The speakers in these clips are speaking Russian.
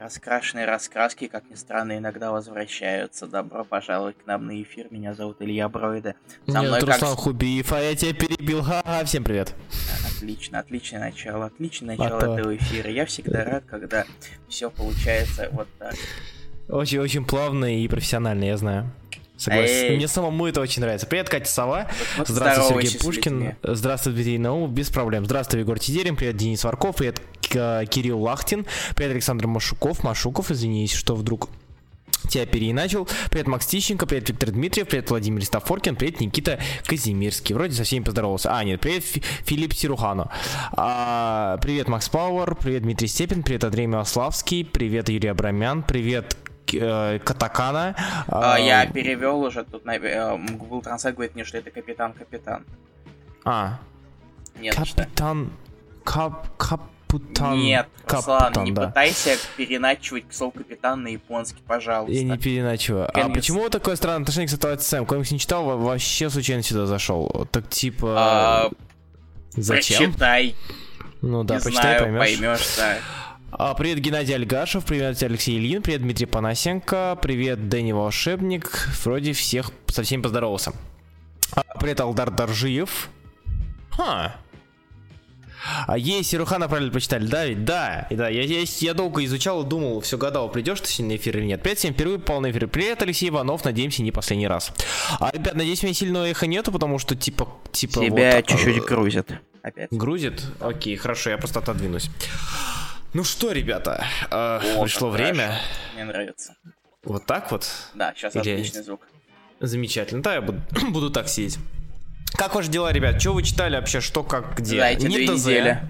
Раскрашенные раскраски, как ни странно, иногда возвращаются. Добро пожаловать к нам на эфир. Меня зовут Илья Бройда. Со мной как... Руслан Хубиев, а я тебя перебил. Ха-ха, всем привет. Отлично, отличное начало. Отличное начало а этого эфира. Я всегда рад, когда все получается вот так. Очень-очень плавно и профессионально, я знаю. Согласен. Эй. Мне самому это очень нравится. Привет, Катя Сова. Вот, Здравствуй, Сергей Пушкин. Здравствуй, Дмитрий Наумов. Без проблем. Здравствуй, Егор Тидерин. Привет, Денис Варков. Привет, Кирилл Лахтин. Привет, Александр Машуков. Машуков, извинись, что вдруг тебя переиначил. Привет, Макс Тищенко, привет, Виктор Дмитриев, привет, Владимир Стафоркин, привет, Никита Казимирский. Вроде со всеми поздоровался. А, нет, привет, Фи Филипп Сирухано. А, привет, Макс Пауэр, привет, Дмитрий Степин, привет, Андрей Милославский, привет, Юрий Абрамян, привет, Катакана. А, я перевел уже тут на э, Google Translate говорит мне, что это капитан капитан. А. Нет, капитан. Кап, капитан. Нет, Руслан, не да. пытайся переначивать слово капитан на японский, пожалуйста. Я не переначиваю. Конец. А почему такое странное отношение к ситуации Сэм? Комикс не читал, вообще случайно сюда зашел. Так типа. А, Зачем? Прочитай. Ну да, не почитай, знаю, поймешь. поймешь, да. А, привет, Геннадий Альгашев, привет, Алексей Ильин, привет, Дмитрий Панасенко, привет, Дэнни Волшебник, вроде всех со всеми поздоровался. А, привет, Алдар Даржиев. Ха. А есть Сирухана правильно почитали, да ведь? Да, да, я, я, я долго изучал и думал, все гадал, придешь ты сегодня на эфир или нет. Привет всем, впервые попал на эфир. Привет, Алексей Иванов, надеемся, не последний раз. А, ребят, надеюсь, у меня сильного эха нету, потому что, типа, типа... Тебя вот, чуть-чуть грузит. Опять. Грузит? Окей, хорошо, я просто отодвинусь. Ну что, ребята, э, О, пришло время. Мне нравится. Вот так вот? Да, сейчас Или... отличный звук. Замечательно. Да, я буду, буду так сидеть. Как ваши дела, ребят? Что вы читали вообще? Что, как, где? Дайте не ДЗ. Недели.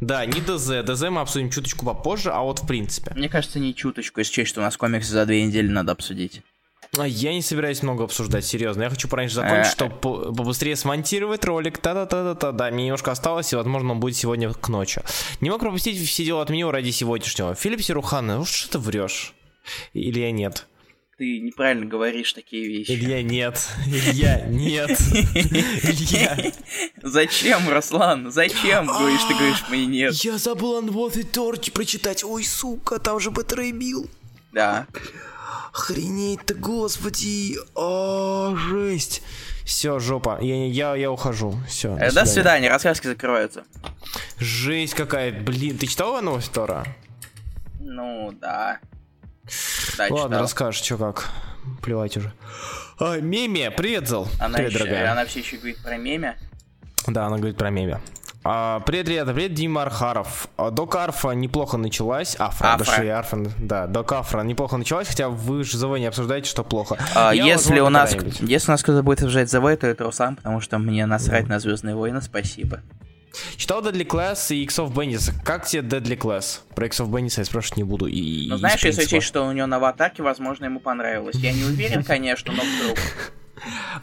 Да, не ДЗ. ДЗ мы обсудим чуточку попозже, а вот в принципе. Мне кажется, не чуточку, если честь, что у нас комиксы за две недели надо обсудить. А я не собираюсь много обсуждать, серьезно. Я хочу пораньше закончить, э. чтобы побыстрее смонтировать ролик. Та-та-та-та-та. Да, мне немножко осталось, и, возможно, он будет сегодня к ночи. Не мог пропустить все дела от меня ради сегодняшнего. Филипп Сирухан, ну что ты врешь? Или я нет? Ты неправильно говоришь такие вещи. Илья, нет. Илья, нет. Илья. Зачем, Руслан? Зачем, говоришь, ты говоришь мне нет? Я забыл Unworthy Торч прочитать. Ой, сука, там же Бэтрей бил. Да. Охренеть-то, господи! О, жесть! Все, жопа. Я, я, я ухожу. Все. До, до свидания, рассказки закрываются. Жесть какая. Блин, ты читал новость Тора? Ну, да. да Ладно, читал. расскажешь, что как. Плевать уже. А, меме, привет, Зал. Она привет, еще, дорогая. Она все еще говорит про меме. Да, она говорит про меме. А, привет, ребята, привет, Дима Архаров. А, Док Арфа неплохо началась. Афра, Афра. даже Арфа, да, Док Афра неплохо началась, хотя вы же ЗВ не обсуждаете, что плохо. А, если, у нас, если у нас кто-то будет обсуждать ЗВ, то это Руслан, потому что мне насрать да. на Звездные войны, спасибо. Читал Deadly Class и X of Bandits. Как тебе Deadly Class? Про X of Bandits я спрашивать не буду. И, ну, знаешь, если учесть, что у него на аватарке, возможно, ему понравилось. Я не уверен, конечно, но вдруг.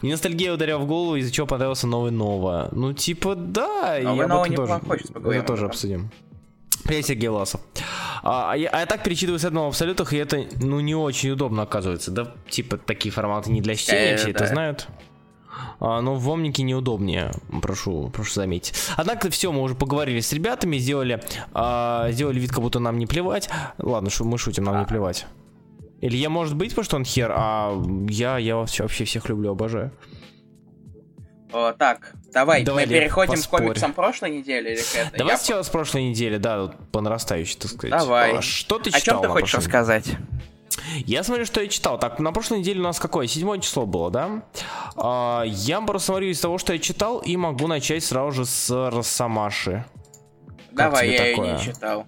Мне ностальгия ударила в голову, из-за чего понравился новый Нова. Ну, типа, да, я Нова неплохой, сейчас поговорим. Это тоже обсудим. Привет, Сергей Ласов. А, а, я, а я так перечитываю с одного в абсолютах, и это, ну, не очень удобно оказывается. Да, типа, такие форматы не для чтения, э, все это знают. А, но в Омнике неудобнее, прошу, прошу заметить. Однако все, мы уже поговорили с ребятами, сделали, а, сделали вид, как будто нам не плевать. Ладно, что мы шутим, нам не плевать. Илья может быть, потому что он хер, а я, я вообще всех люблю, обожаю. О, так, давай, давай мы переходим поспорь. к комиксам прошлой недели или к этой? Давай Я... сначала с прошлой недели, да, по нарастающей, так сказать. Давай. А что ты читал? О чем ты хочешь рассказать? Я смотрю, что я читал. Так, на прошлой неделе у нас какое? Седьмое число было, да? А, я просто смотрю из того, что я читал, и могу начать сразу же с Росомаши. Давай, я такое? ее не читал.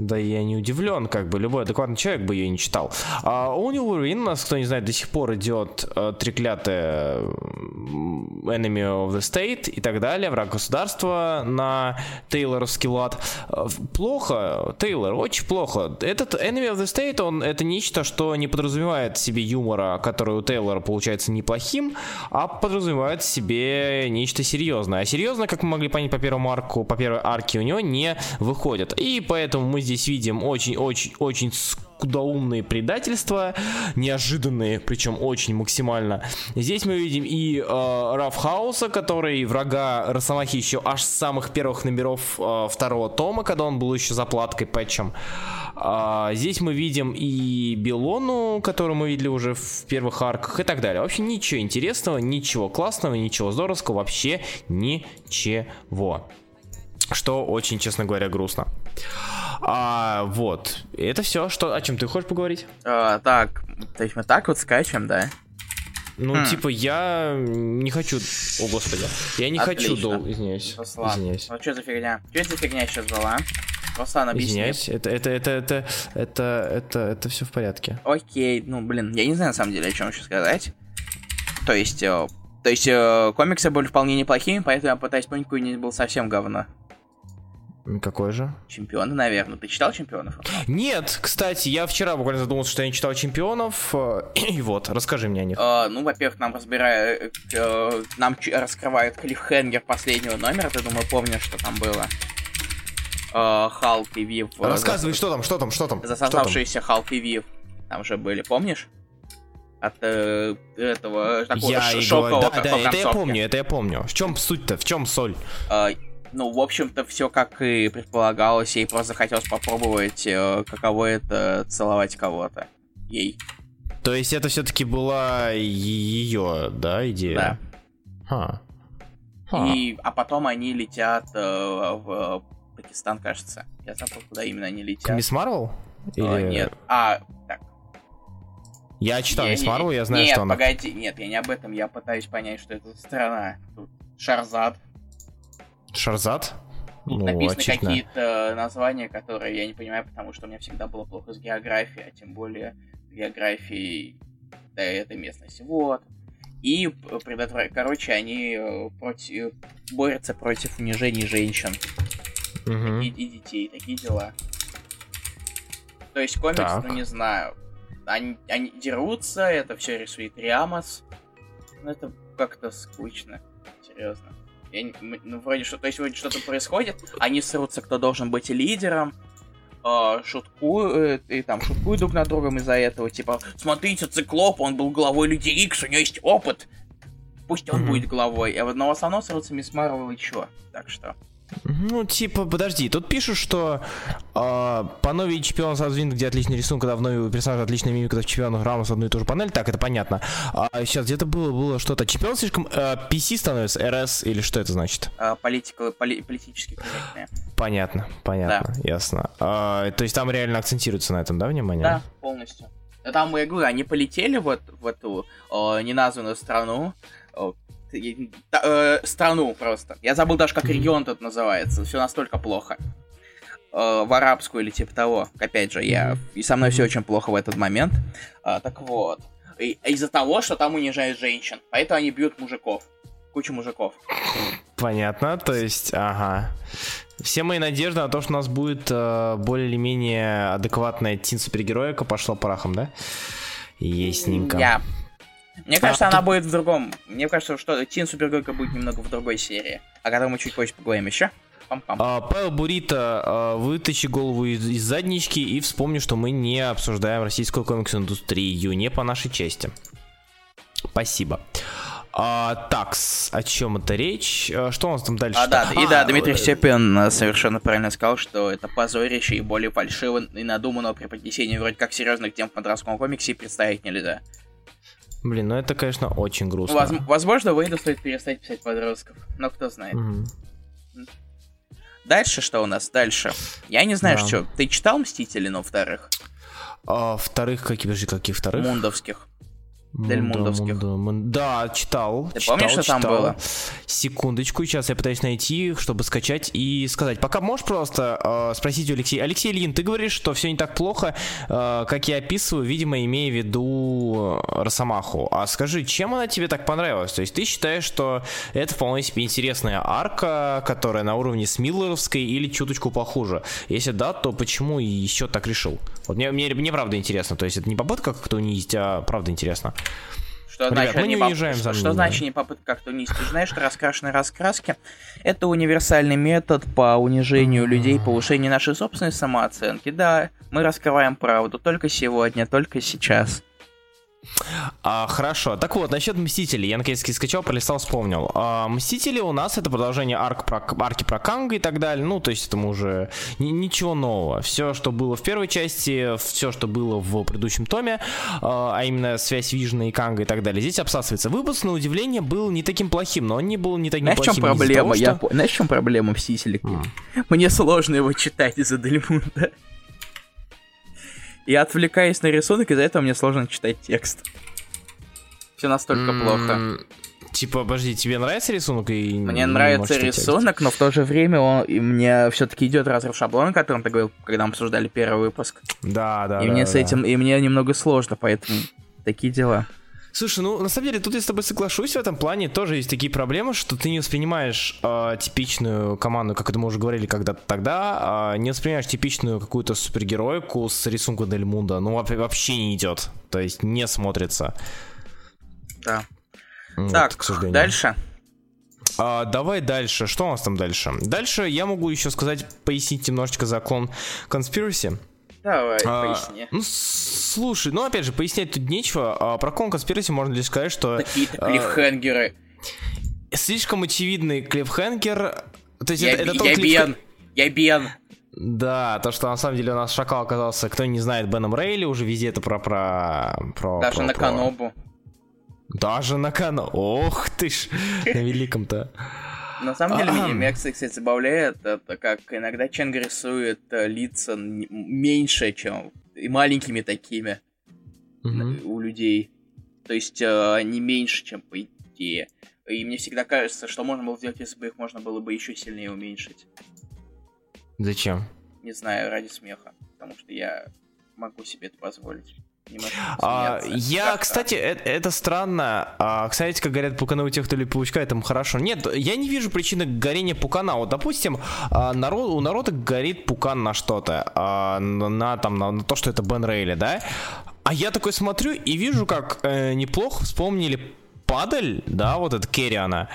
Да я не удивлен, как бы любой адекватный человек бы ее не читал. А у Wolverine, у нас, кто не знает, до сих пор идет э, треклятая Enemy of the State и так далее, враг государства на Тейлоровский лад. Э, плохо, Тейлор, очень плохо. Этот Enemy of the State, он это нечто, что не подразумевает себе юмора, который у Тейлора получается неплохим, а подразумевает себе нечто серьезное. А серьезно, как мы могли понять по первому арку, по первой арке у него не выходит. И поэтому мы здесь здесь видим очень-очень-очень скудоумные предательства, неожиданные, причем очень максимально. Здесь мы видим и э, Рафхауса, который врага Росомахи еще аж с самых первых номеров э, второго тома, когда он был еще заплаткой патчем. А, здесь мы видим и Белону, которую мы видели уже в первых арках и так далее. Вообще ничего интересного, ничего классного, ничего здоровского, вообще ничего. Что очень, честно говоря, грустно. А, вот. Это все, что, о чем ты хочешь поговорить? А, так, то есть мы так вот скачем, да? Ну, хм. типа, я не хочу... О, господи. Я не Отлично. хочу долго... Извиняюсь. Руслан. Извиняюсь. Ну, что за фигня? Что это за фигня сейчас была? Руслан, объясни. Извиняюсь, это, это, это, это, это, это, это все в порядке. Окей, ну, блин, я не знаю, на самом деле, о чем еще сказать. То есть, э, то есть, э, комиксы были вполне неплохими, поэтому я пытаюсь понять, какой не был совсем говно. Какой же? Чемпионы, наверное. Ты читал чемпионов? Нет, кстати, я вчера буквально задумался, что я не читал чемпионов. Э, и вот, расскажи мне о них. Uh, ну, во-первых, нам разбирают, uh, нам раскрывают клиффхенгер последнего номера. Ты, думаю, помнишь, что там было? Халк и Вив. Рассказывай, за... что там, что там, что там? Засосавшиеся Халк и Вив. Там же были, помнишь? От э, этого такого я шокового Да, да, это я помню, это я помню. В чем суть-то, в чем соль? Uh, ну, в общем-то, все как и предполагалось, ей просто хотелось попробовать, э, каково это целовать кого-то. Ей. То есть это все-таки была ее, да, идея? Да. Ха. Ха. И, а потом они летят э, в Пакистан, кажется. Я забыл, куда именно они летят. Мисс Марвел? Или... А, нет. А, так. Я читал Мисс Марвел, я знаю, нет, что она... Нет, погоди, нет, я не об этом, я пытаюсь понять, что это страна. Тут Шарзад, Шарзат? ну, написаны какие-то названия, которые я не понимаю, потому что у меня всегда было плохо с географией, а тем более географией да, этой местности. Вот. И предотвращают, короче, они э, против... борются против унижений женщин угу. и, и детей, такие дела. То есть комикс, так. ну не знаю, они, они дерутся, это все рисует Риамос, ну это как-то скучно, серьезно. Я, ну, вроде что, то есть вроде что-то происходит, они срутся, кто должен быть лидером, э, шуткуют, и там шуткуют друг над другом из-за этого, типа, смотрите, Циклоп, он был главой Людей Икс, у него есть опыт, пусть он mm-hmm. будет главой, а в одного основном срутся Мисс Марвел и чё, так что... Ну, типа, подожди, тут пишут, что э, по новой чемпион сразу видно, где отличный рисунок, когда в новый персонаж отличная мимика, когда в чемпионах Рамос одну и ту же панель, так, это понятно. А сейчас где-то было, было что-то. Чемпион слишком э, PC становится, РС, или что это значит? А, политика, поли, политически корректная. Понятно, понятно, да. ясно. А, то есть там реально акцентируется на этом, да, внимание? Да, полностью. Там, я говорю, они полетели вот в эту э, неназванную страну, э, страну просто. Я забыл даже, как регион тут называется. Все настолько плохо. Э, в арабскую или типа того. Опять же, я... И со мной все очень плохо в этот момент. Э, так вот. Из-за того, что там унижают женщин. Поэтому они бьют мужиков. Кучу мужиков. Понятно, то есть, ага. Все мои надежды на то, что у нас будет э, более или менее адекватная тин супергероика пошла парахом, да? Есненько. Я мне кажется, а, она ты... будет в другом. Мне кажется, что Тин Супергойка будет немного в другой серии, о которой мы чуть позже поговорим еще. Пам-пам. А, Павел Бурита, а, вытащи голову из, из заднички и вспомни, что мы не обсуждаем российскую комикс-индустрию, не по нашей части. Спасибо. А, так, о чем это речь? А, что у нас там дальше? А, да, и да, Дмитрий Степин э, совершенно правильно сказал, что это позорище и более фальшиво и надуманного преподнесения вроде как серьезных тем в подростковом комиксе представить нельзя. Блин, ну это, конечно, очень грустно. Воз- возможно, Вейду стоит перестать писать подростков, но кто знает. Угу. Дальше что у нас? Дальше. Я не знаю, да. что. Ты читал Мстители, но вторых? А, вторых, какие, подожди, каких вторых? Мундовских. Дель Мундовских. Да, читал. Ты читал, помнишь, что читал. там было? Секундочку, сейчас я пытаюсь найти, чтобы скачать и сказать. Пока можешь просто э, спросить у Алексея. Алексей Ильин, ты говоришь, что все не так плохо, э, как я описываю, видимо, имея в виду Росомаху. А скажи, чем она тебе так понравилась? То есть ты считаешь, что это вполне себе интересная арка, которая на уровне с Миллеровской или чуточку похуже? Если да, то почему еще так решил? Вот мне, мне, мне правда интересно. То есть это не попытка как-то унизить, а правда интересно Что Ребят, значит, мы не уезжаем за Что значит не попытка как-то унизить? Ты знаешь, что раскрашенные раскраски — это универсальный метод по унижению людей, повышению нашей собственной самооценки. Да, мы раскрываем правду только сегодня, только сейчас. А, хорошо. Так вот, насчет Мстителей. Я наконец-таки скачал, пролистал, вспомнил. А, Мстители у нас это продолжение арк про, арки про Канга и так далее. Ну, то есть это уже ничего нового. Все, что было в первой части, все, что было в предыдущем томе, а, а именно связь Вижна и Канга и так далее, здесь обсасывается. Выпуск, на удивление, был не таким плохим, но он не был не таким Знаешь, плохим. Чем проблема? Того, что... Я... Знаешь, в чем проблема Мстителей? Mm. Мне сложно его читать из-за Дельмунда. Я отвлекаюсь на рисунок, из-за этого мне сложно читать текст. Все настолько mm-hmm. плохо. Типа, подожди, тебе нравится рисунок? И мне нравится рисунок, текст? но в то же время он, и мне все-таки идет разрыв шаблона, о котором ты говорил, когда мы обсуждали первый выпуск. Да, да. И да, мне да. с этим, и мне немного сложно, поэтому такие дела. Слушай, ну на самом деле тут я с тобой соглашусь в этом плане. Тоже есть такие проблемы, что ты не воспринимаешь э, типичную команду, как это мы уже говорили когда-то тогда, э, не воспринимаешь типичную какую-то супергероику с рисунком Дель Мунда. Ну вообще не идет. То есть не смотрится. Да. Вот, так, к сожалению. дальше. А, давай дальше. Что у нас там дальше? Дальше я могу еще сказать, пояснить немножечко закон Conspiracy. Давай, а, поясни. Ну, слушай, ну опять же, пояснять тут нечего. А, про Кон Конспираси можно лишь сказать, что... Какие-то а, клиффхенгеры. Слишком очевидный клиффхенгер. То есть я, это, это я тот бен, я бен. Да, то, что на самом деле у нас Шакал оказался, кто не знает, Беном Рейли, уже везде это про... про, про Даже про, на про... Канобу. Даже на Канобу. Ох ты ж, на великом-то. На самом деле, меня Мекса, кстати, забавляет, это как иногда Ченг рисует э, лица меньше, чем и маленькими такими у людей. То есть э, они меньше, чем по идее. И мне всегда кажется, что можно было сделать, если бы их можно было бы еще сильнее уменьшить. Зачем? Не знаю, ради смеха. Потому что я могу себе это позволить. А, я, кстати, это, это странно. А, кстати, как говорят пуканы у тех, кто любит паучка, этому хорошо. Нет, я не вижу причины горения пукана. Вот, допустим, а, народ, у народа горит пукан на что-то, а, на, там, на, на то, что это Бен Рейли, да? А я такой смотрю и вижу, как э, неплохо вспомнили падаль, да, вот это Керриана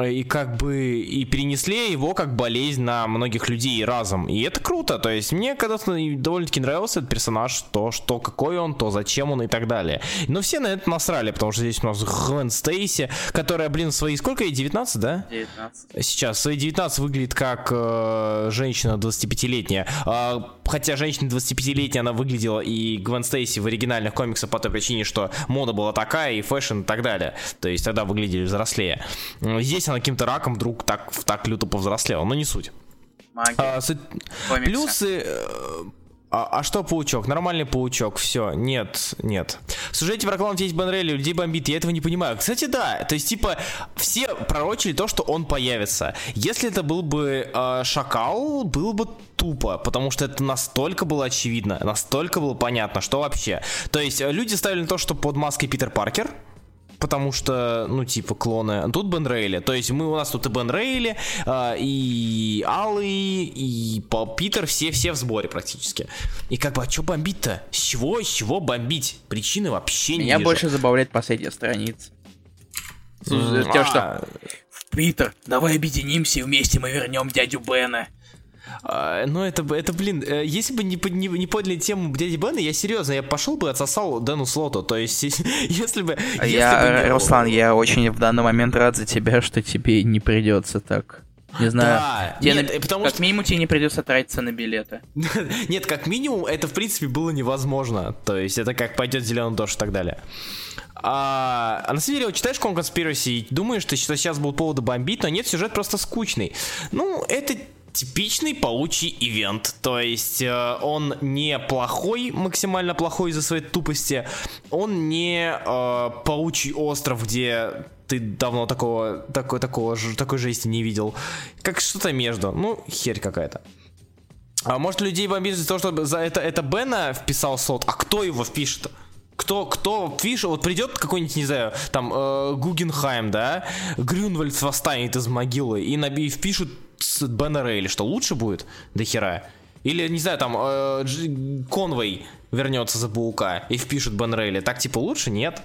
и как бы и перенесли его как болезнь на многих людей разом. И это круто. То есть мне когда-то довольно-таки нравился этот персонаж, то, что какой он, то зачем он и так далее. Но все на это насрали, потому что здесь у нас Гвен Стейси, которая, блин, свои сколько ей, 19, да? 19. Сейчас, свои 19 выглядит как э, женщина 25-летняя. Э, хотя женщина 25-летняя она выглядела и Гвен Стейси в оригинальных комиксах по той причине, что мода была такая, и fashion и так далее. То есть тогда выглядели взрослее. Здесь она каким-то раком вдруг так, так люто повзрослела, но не суть. А, суть... Плюсы... Э, а, а что паучок? Нормальный паучок, все, нет, нет. Слушайте, про клан есть Бенрелли, людей бомбит, я этого не понимаю. Кстати, да, то есть, типа, все пророчили то, что он появится. Если это был бы э, Шакал, было бы тупо, потому что это настолько было очевидно, настолько было понятно, что вообще. То есть, э, люди ставили то, что под маской Питер Паркер, потому что, ну, типа, клоны. Тут Бен Рейли. То есть мы, у нас тут и Бен Рейли, э, и Аллы, и Пол Питер, все-все в сборе практически. И как бы, а что бомбить-то? С чего, с чего бомбить? Причины вообще не Меня больше забавляет последняя страница. Mm, Тем, а... что... Питер, давай объединимся и вместе мы вернем дядю Бена. А, ну, это, это, блин, э, если бы не, не, не подняли тему дяди Бена, я серьезно, я пошел бы отсосал Дэну Слоту. То есть, если бы... А я, бы Руслан, я очень в данный момент рад за тебя, что тебе не придется так. Не знаю. Да, тебе нет, на... потому как что... минимум тебе не придется тратиться на билеты. нет, как минимум это в принципе было невозможно. То есть это как пойдет зеленый дождь и так далее. А, а на самом деле, читаешь Кон Conspiracy думаешь, что сейчас был повод бомбить, но нет, сюжет просто скучный. Ну, это типичный паучий ивент. То есть э, он не плохой, максимально плохой из-за своей тупости. Он не э, паучий остров, где ты давно такого, такой, такого, такой жести не видел. Как что-то между. Ну, херь какая-то. А может людей бомбить за то, что за это, это Бена вписал слот, а кто его впишет? Кто, кто пишет, вот придет какой-нибудь, не знаю, там, э, Гугенхайм, да, Грюнвальд восстанет из могилы и, наби, впишут с Бена Рейли, что лучше будет до хера? Или, не знаю, там, э, Конвей вернется за Паука и впишут Бен Рейли. Так, типа, лучше? Нет.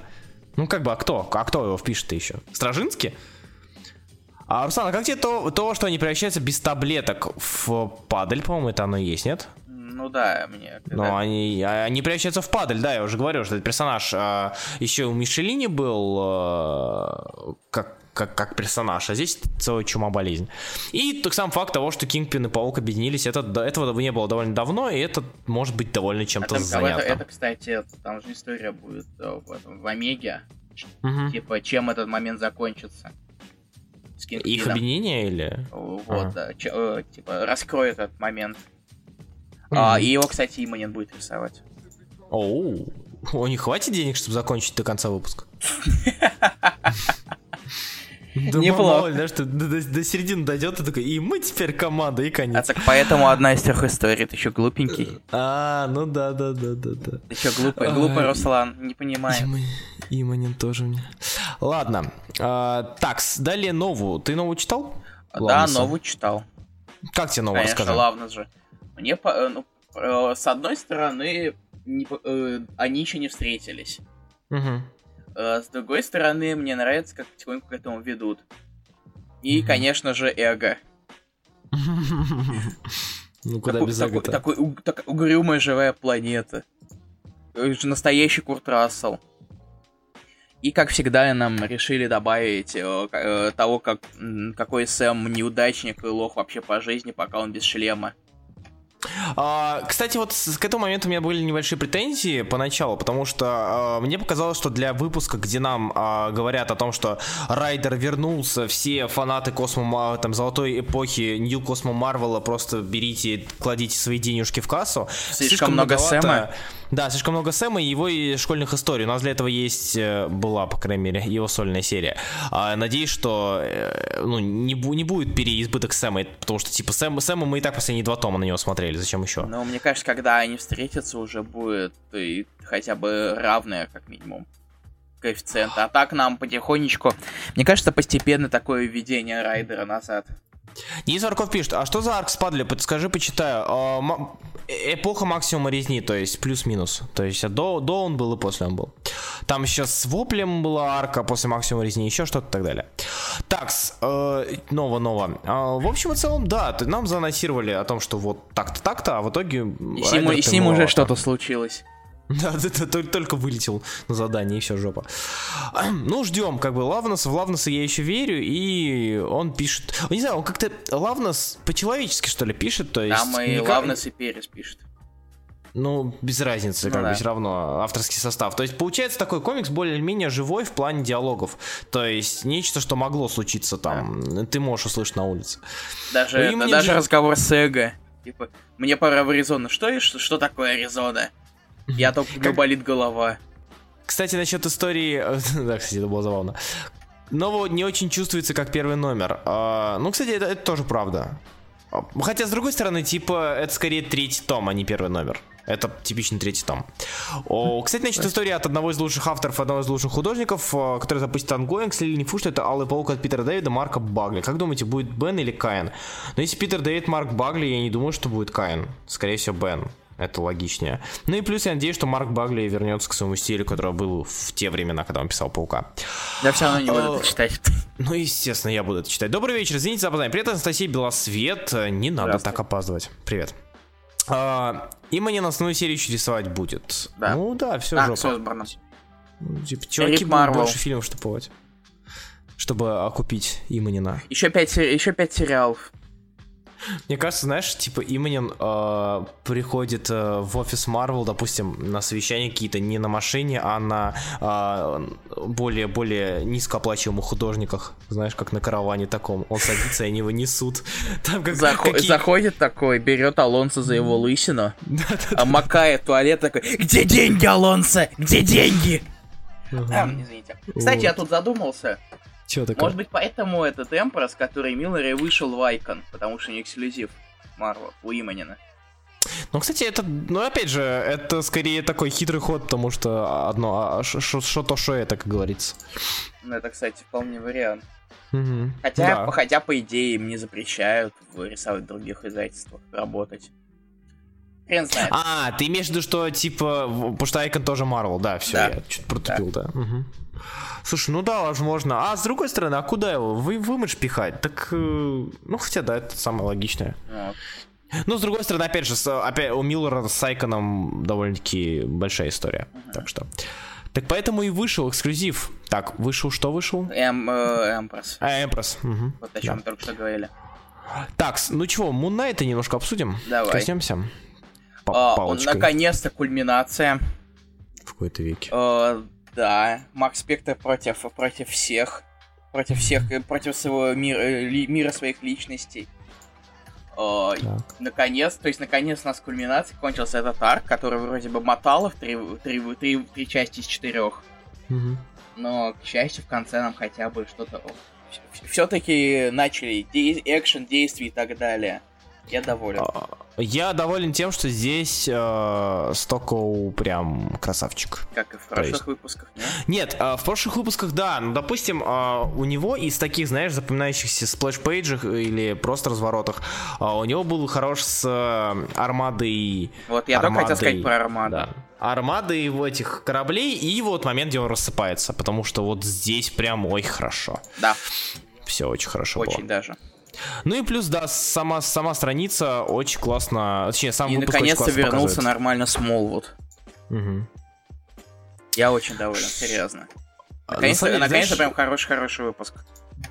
Ну, как бы, а кто? А кто его впишет еще? Стражинский? А, Руслан, а как тебе то, то, что они превращаются без таблеток в падаль, по-моему, это оно и есть, нет? Ну да, мне. Когда... Но они, а, они превращаются в падаль, да, я уже говорил, что этот персонаж а, еще у Мишелини был а, как как, как персонаж, а здесь целая чума болезнь. И тот сам факт того, что Кингпин и Паук объединились, это, этого не было довольно давно, и это может быть довольно чем-то а занятно. Это, это, кстати, там же история будет э, в, этом, в Омеге, угу. типа, чем этот момент закончится. Их объединение или? Вот, ага. да, ч, э, типа, раскроет этот момент. Mm-hmm. А, и его, кстати, Иманин будет рисовать. Оу, о, не хватит денег, чтобы закончить до конца выпуска? Да Неплохо. да, что до, до, до середины дойдет, и такой, и мы теперь команда, и конец. А так поэтому одна из трех историй, ты еще глупенький. А, ну да, да, да, да, да. Ты еще глупый, глупый, Руслан, не понимаю. Иманин тоже мне. Ладно, а, так, далее новую. Ты новую читал? Да, новую читал. Как тебе новую, Конечно, расскажи? Лавнес же. Мне, э, ну, э, с одной стороны, не, э, они еще не встретились. Угу. Э, с другой стороны, мне нравится, как потихоньку к этому ведут. И, конечно же, эго. Ну, куда без эго Такой угрюмая живая планета. Настоящий Курт Рассел. И, как всегда, нам решили добавить э, э, того, как, какой Сэм неудачник и лох вообще по жизни, пока он без шлема. А, кстати, вот к этому моменту у меня были небольшие претензии поначалу, потому что а, мне показалось, что для выпуска, где нам а, говорят о том, что Райдер вернулся, все фанаты Космо, там, золотой эпохи Нью Космо Марвела просто берите, кладите свои денежки в кассу. Слишком, слишком много Сэма. Да, слишком много Сэма и его и школьных историй. У нас для этого есть, э, была, по крайней мере, его сольная серия. А, надеюсь, что э, ну, не, не будет переизбыток Сэма, потому что, типа, Сэм, Сэма мы и так последние два тома на него смотрели, зачем еще? Ну, мне кажется, когда они встретятся, уже будет и хотя бы равное, как минимум коэффициент. А так нам потихонечку, мне кажется, постепенно такое введение райдера назад. Денис Варков пишет, а что за арк спадли? Подскажи, почитаю. А, эпоха максимума резни, то есть плюс-минус. То есть до, до он был и после он был. Там еще с воплем была арка, после максимума резни еще что-то и так далее. Так, э, ново-ново. Э, в общем и целом, да, нам заанонсировали о том, что вот так-то, так-то, а в итоге... И с ним, и с ним уже что-то случилось. Да, это только вылетел на задание, и все, жопа. Ну, ждем, как бы, Лавнос, в Лавноса я еще верю, и он пишет... Не знаю, он как-то Лавнос по-человечески, что ли, пишет, то есть... Там и никак... Лавнос и Перес пишет. Ну, без разницы, ну, как да. бы все равно авторский состав. То есть получается такой комикс более-менее живой в плане диалогов. То есть нечто, что могло случиться там. Да. Ты можешь услышать на улице. Даже, это, даже разговор с Эго. Типа, мне пора в Аризону. Что, что, что такое Аризона? Я только как... болит голова. Кстати, насчет истории... да, кстати, это было забавно. Но не очень чувствуется как первый номер. А, ну, кстати, это, это тоже правда. Хотя, с другой стороны, типа, это скорее третий том, а не первый номер. Это типичный третий том. О, кстати, значит, история от одного из лучших авторов, одного из лучших художников, э, который запустит ongoing, если не фу, что это Алый Паук от Питера Дэвида, Марка Багли. Как думаете, будет Бен или Каин? Но если Питер Дэвид, Марк Багли, я не думаю, что будет Каин. Скорее всего, Бен. Это логичнее. Ну и плюс я надеюсь, что Марк Багли вернется к своему стилю, который был в те времена, когда он писал Паука. Я все равно не буду это читать. Ну, естественно, я буду это читать. Добрый вечер, извините за опоздание. Привет, Анастасия Белосвет. Не надо так опаздывать. Привет. А, и мне на основную серию еще рисовать будет. Да. Ну да, все же. жопа. Ну, типа, чуваки будут больше фильмов штуповать. Чтобы окупить Иманина. Еще пять, еще пять сериалов. Мне кажется, знаешь, типа Именин э, приходит э, в офис Марвел, допустим, на совещание какие-то не на машине, а на э, более более низкооплачиваемых художниках, знаешь, как на караване таком. Он садится, и они его несут. Там как, Захо- какие... Заходит такой, берет Алонсо за его лысину, а макает туалет такой, где деньги, Алонсо, где деньги? Извините. Кстати, я тут задумался. Чего такое? Может быть, поэтому этот Эмпрос, который Миллере вышел в Айкон, потому что не эксклюзив Марвел у Иманина. Ну, кстати, это, ну, опять же, это скорее такой хитрый ход, потому что одно, а что то, что это, как говорится. Ну, это, кстати, вполне вариант. Угу. Хотя, да. хотя, по идее, им не запрещают рисовать в других издательствах работать. Хрен знает. А, ты имеешь в виду, что типа, потому что Айкон тоже Марвел, да, все, да. я что-то протупил, да. да. Угу. Слушай, ну да, возможно. А с другой стороны, а куда его? Вы вымыш пихать? Так, э, ну хотя да, это самое логичное. Вот. Ну, с другой стороны, опять же, опять, у Миллера с Айконом довольно-таки большая история. Uh-huh. Так что. Так поэтому и вышел эксклюзив. Так, вышел что вышел? Эм, э, Эмпресс. А, Эмпресс. Угу. Вот о чем да. только что говорили. Так, ну чего, Муннайта немножко обсудим? Давай. Коснемся. А, наконец-то кульминация. В какой-то веке. А, да, Макс Спектр против, против всех. Против всех, против своего мира, э, мира своих личностей. Uh, наконец, то есть наконец у нас кульминация кончился этот арк, который вроде бы мотало в три, три, три, три части из четырех. Угу. Но, к счастью, в конце нам хотя бы что-то... Все-таки начали де- экшен, действия и так далее. Я доволен. А, я доволен тем, что здесь э, Стокоу прям красавчик. Как и в прошлых есть... выпусках, нет? Нет, э, в прошлых выпусках, да. Ну, допустим, э, у него из таких, знаешь, запоминающихся splash page ах или просто разворотах, э, у него был хорош с э, армадой... Вот, я армадой, только хотел сказать про армаду. Да. Армады в этих кораблей и вот момент, где он рассыпается, потому что вот здесь прям, ой, хорошо. Да. Все очень хорошо Очень было. даже. Ну и плюс, да, сама, сама страница очень классно, точнее, сам И наконец-то вернулся показывает. нормально Смолвуд. Угу. Я очень доволен, серьезно. А, наконец-то, деле, наконец знаешь... прям хороший-хороший выпуск.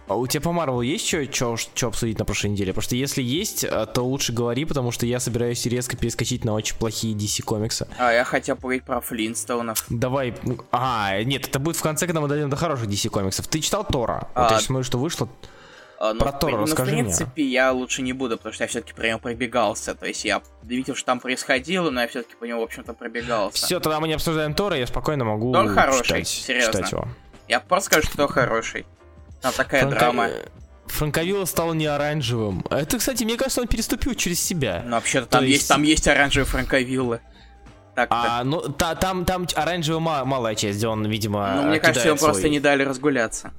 А у тебя по Марвелу есть что обсудить на прошлой неделе? Потому что если есть, э, то лучше говори, потому что я собираюсь резко перескочить на очень плохие DC комиксы. А, я хотел поговорить про Флинстоунов. Давай. А, нет, это будет в конце, когда мы дойдем до хороших DC комиксов. Ты читал Тора? А... Вот я смотрю, что вышло. А, но, Про Тор но, расскажи в принципе, мне. я лучше не буду, потому что я все-таки про него пробегался. То есть я видел, что там происходило, но я все-таки по нему, в общем-то, пробегался. Все, тогда мы не обсуждаем Тора, я спокойно могу Тор хороший, читать, серьезно. читать его. Я просто скажу, что Тор хороший. Там такая Франко... драма. Франковилла стал не оранжевым. Это, кстати, мне кажется, он переступил через себя. Ну, вообще-то там есть... есть, там есть оранжевые Франковиллы. Так а, ну, та, там, там оранжевая малая часть, где он, видимо, Ну, мне кажется, ему свой... просто не дали разгуляться.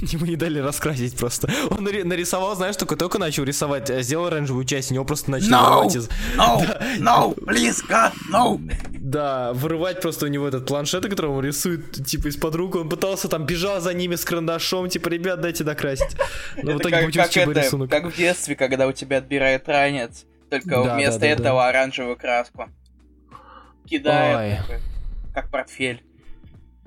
Ему не дали раскрасить просто. Он нарисовал, знаешь, только только начал рисовать, а сделал оранжевую часть, у него просто начали no! вырывать из... No! No! Please, God, no! Да, вырывать просто у него этот планшет, который он рисует, типа, из-под рук. Он пытался там, бежал за ними с карандашом, типа, ребят, дайте докрасить. Но в итоге как, как, это, рисунок. как в детстве, когда у тебя отбирает ранец, только да, вместо да, да, этого оранжевую краску. Кидает, такой, как портфель.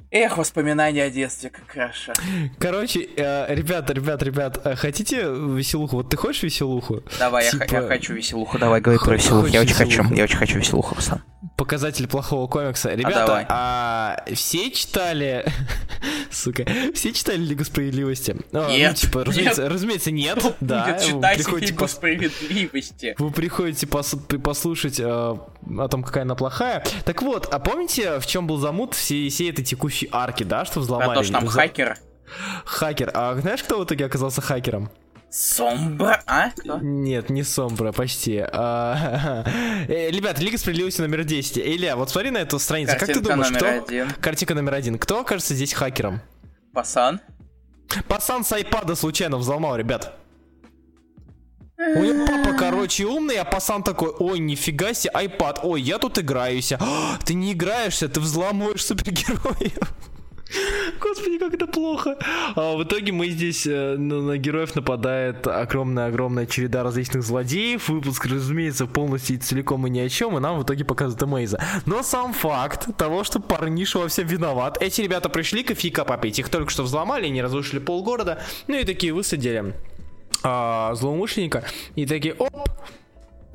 Эх, воспоминания о детстве, как хорошо. Короче, э, ребят, ребят, ребят, э, хотите веселуху? Вот ты хочешь веселуху? Давай, типа... я, я хочу веселуху, давай, говори про веселуху. Я очень хочу, я очень хочу веселуху, Руслан. Показатель плохого комикса. Ребята, а, а все читали... Сука, все читали Лигу Справедливости? А, нет. Ну, типа, разумеется, нет. разумеется, нет. Кто да, читать приходите Лигу Справедливости? Вы приходите пос послушать э, о том, какая она плохая. Так вот, а помните, в чем был замут всей, всей этой текущей арки, да, что взломали? Про то, что там хакер. Хакер. А знаешь, кто в итоге оказался хакером? Сомбра, а? Кто? Нет, не Сомбра, почти. А, э, ребят, Лига Справедливости номер 10. Илья, вот смотри на эту страницу. Картинка как ты думаешь, номер кто? Один. Картинка номер один. Кто окажется здесь хакером? Пасан. Пасан с айпада случайно взломал, ребят. У него папа, короче, умный, а пасан такой, ой, нифига себе, айпад, ой, я тут играюсь. Ты не играешься, ты взламываешь супергероев. Господи, как это плохо. А в итоге мы здесь ну, на героев нападает огромная-огромная череда различных злодеев. Выпуск, разумеется, полностью и целиком и ни о чем, и нам в итоге показывают Эмейза. Но сам факт того, что парниша во всем виноват. Эти ребята пришли кофейка попить, их только что взломали, не разрушили полгорода, ну и такие высадили а, злоумышленника, и такие, оп,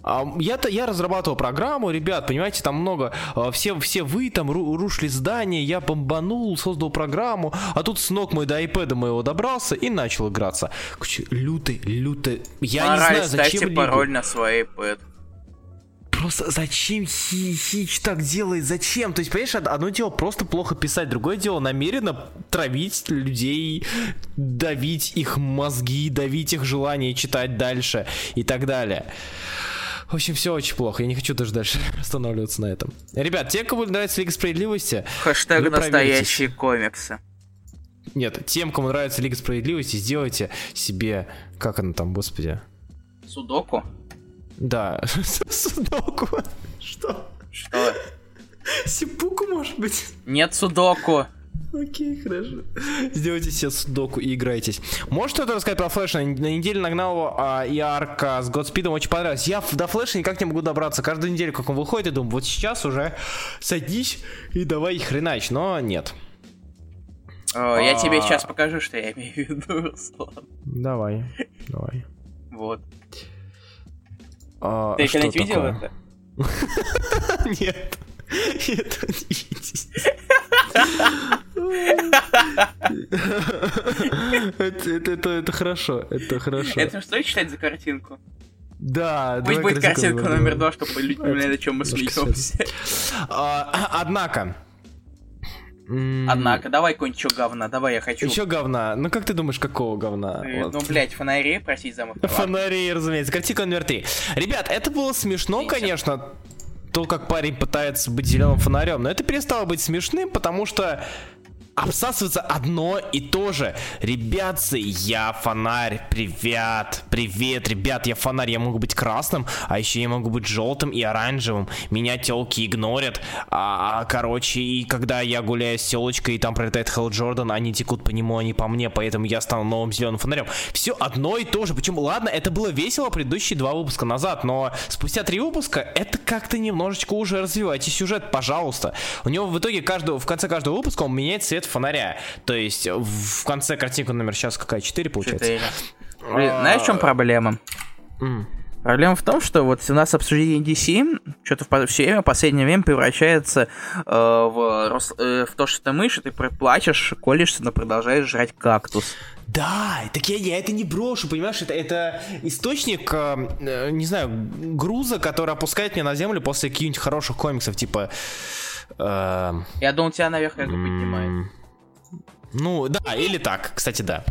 а, я-то я разрабатывал программу, ребят, понимаете, там много, а, все, все вы там рушили здание, я бомбанул, создал программу, а тут с ног мой до iPad моего добрался и начал играться. Лютый, лютый, я Пора, не знаю, зачем пароль на свой iPad. Просто зачем Хи Хич так делает? Зачем? То есть, понимаешь, одно дело просто плохо писать, другое дело намеренно травить людей, давить их мозги, давить их желание читать дальше и так далее. В общем, все очень плохо. Я не хочу даже дальше останавливаться на этом. Ребят, те, кому нравится Лига Справедливости... Хэштег настоящие комиксы. Нет, тем, кому нравится Лига Справедливости, сделайте себе... Как она там, господи? Судоку? Да. Судоку. Что? Что? Сипуку, может быть? Нет судоку. Окей, хорошо. Сделайте себе судоку и играйтесь. Можешь что-то рассказать про Флэш? На, на неделе нагнал а, и арка с Годспидом очень понравилось. Я до Флэша никак не могу добраться. Каждую неделю, как он выходит, я думаю, вот сейчас уже садись и давай хренач. Но нет. О, я тебе а. сейчас покажу, что я имею в виду, Руслан. Давай, давай. Вот. А, Ты когда-нибудь видел это? Нет. Это не видеть. Это, это, это хорошо, это хорошо. Это что читать за картинку? Да, Пусть будет картинка номер два, чтобы люди поняли, о чем мы смеемся. А, однако, Однако, давай какой-нибудь еще говна, давай я хочу. Еще говна. Ну как ты думаешь, какого говна? Э, вот. Ну, блядь, фонари, простите за мой Фонари, разумеется. Картинка номер три. Ребят, это было смешно, конечно, то, как парень пытается быть зеленым фонарем, но это перестало быть смешным, потому что обсасывается одно и то же. Ребятцы, я фонарь, привет, привет, ребят, я фонарь, я могу быть красным, а еще я могу быть желтым и оранжевым. Меня телки игнорят, а, а короче, и когда я гуляю с телочкой, и там пролетает Хелл Джордан, они текут по нему, не по мне, поэтому я стану новым зеленым фонарем. Все одно и то же, причем, ладно, это было весело предыдущие два выпуска назад, но спустя три выпуска это как-то немножечко уже развивайте сюжет, пожалуйста. У него в итоге каждого, в конце каждого выпуска он меняет цвет фонаря. То есть в конце картинка номер сейчас какая? 4 получается? 4. Блин, знаешь, в чем проблема? Mm. Проблема в том, что вот у нас обсуждение DC что-то в все время, в последнее время превращается э, в, э, в то, что ты мышь, и ты плачешь, колешься, но продолжаешь жрать кактус. Да, так я, я это не брошу, понимаешь, это, это источник, э, э не знаю, груза, который опускает меня на землю после каких-нибудь хороших комиксов, типа... Э, я думал, тебя наверх это поднимает. Ну, да, или так, кстати, да.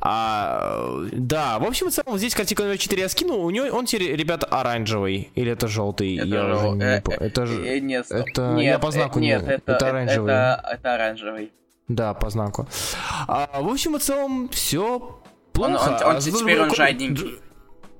А, да, в общем и целом, здесь картинка номер 4 я скинул, у него, он теперь, ребята, оранжевый, или это желтый? Это, я жел... не... э, это, э, нет, это... нет, я по знаку э, нет, не... это, это оранжевый. Это, это оранжевый. Да, по знаку. А, в общем и целом, все плохо. Он, он, он, а, теперь он жадненький.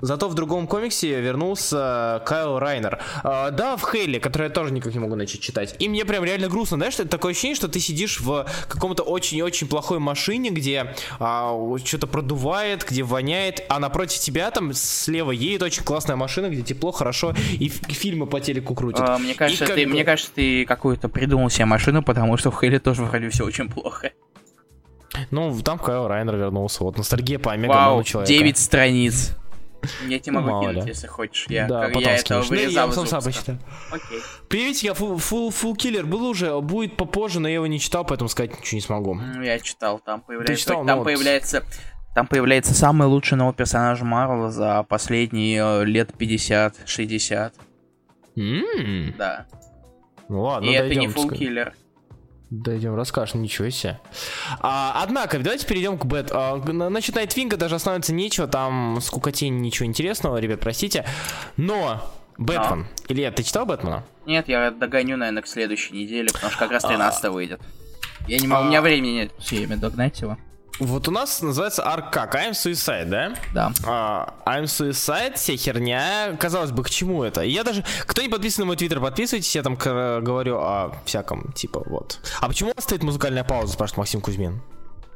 Зато в другом комиксе вернулся Кайл Райнер. А, да, в Хейли, который я тоже никак не могу начать читать. И мне прям реально грустно, знаешь, это такое ощущение, что ты сидишь в каком-то очень-очень плохой машине, где а, что-то продувает, где воняет, а напротив тебя там слева едет очень классная машина, где тепло, хорошо, и фильмы по телеку крутят. А, мне, кажется, ты, бы... мне кажется, ты какую-то придумал себе машину, потому что в Хейли тоже вроде все очень плохо. Ну, там Кайл Райнер вернулся. Вот ностальгия по Омега человека. 9 страниц. Я тебе могу Мало кинуть, ли. если хочешь. Я, да, как, я это вырезал я сам сам почитаю. Окей. Приветик, я full, full, full Killer был уже, будет попозже, но я его не читал, поэтому сказать ничего не смогу. Я читал, там появляется... Ты читал, там ну, появляется... Там появляется самый лучший новый персонаж Марвела за последние э, лет 50-60. Mm. Да. Ну ладно, И это не killer. Дойдем, расскажешь, ничего себе. А, однако, давайте перейдем к Бэт. А, насчет Найтвинга даже остановиться нечего, там скукотень ничего интересного, ребят, простите. Но Бэтмен. А. Илья, ты читал Бэтмена? Нет, я догоню, наверное, к следующей неделе, потому что как раз 13 а... выйдет. Я не могу, а... у меня времени нет все время догнать его. Вот у нас называется арк как? I'm Suicide, да? Да. Uh, I'm Suicide, вся херня. Казалось бы, к чему это? Я даже... Кто не подписан на мой твиттер, подписывайтесь. Я там говорю о всяком, типа, вот. А почему у вас стоит музыкальная пауза, спрашивает Максим Кузьмин?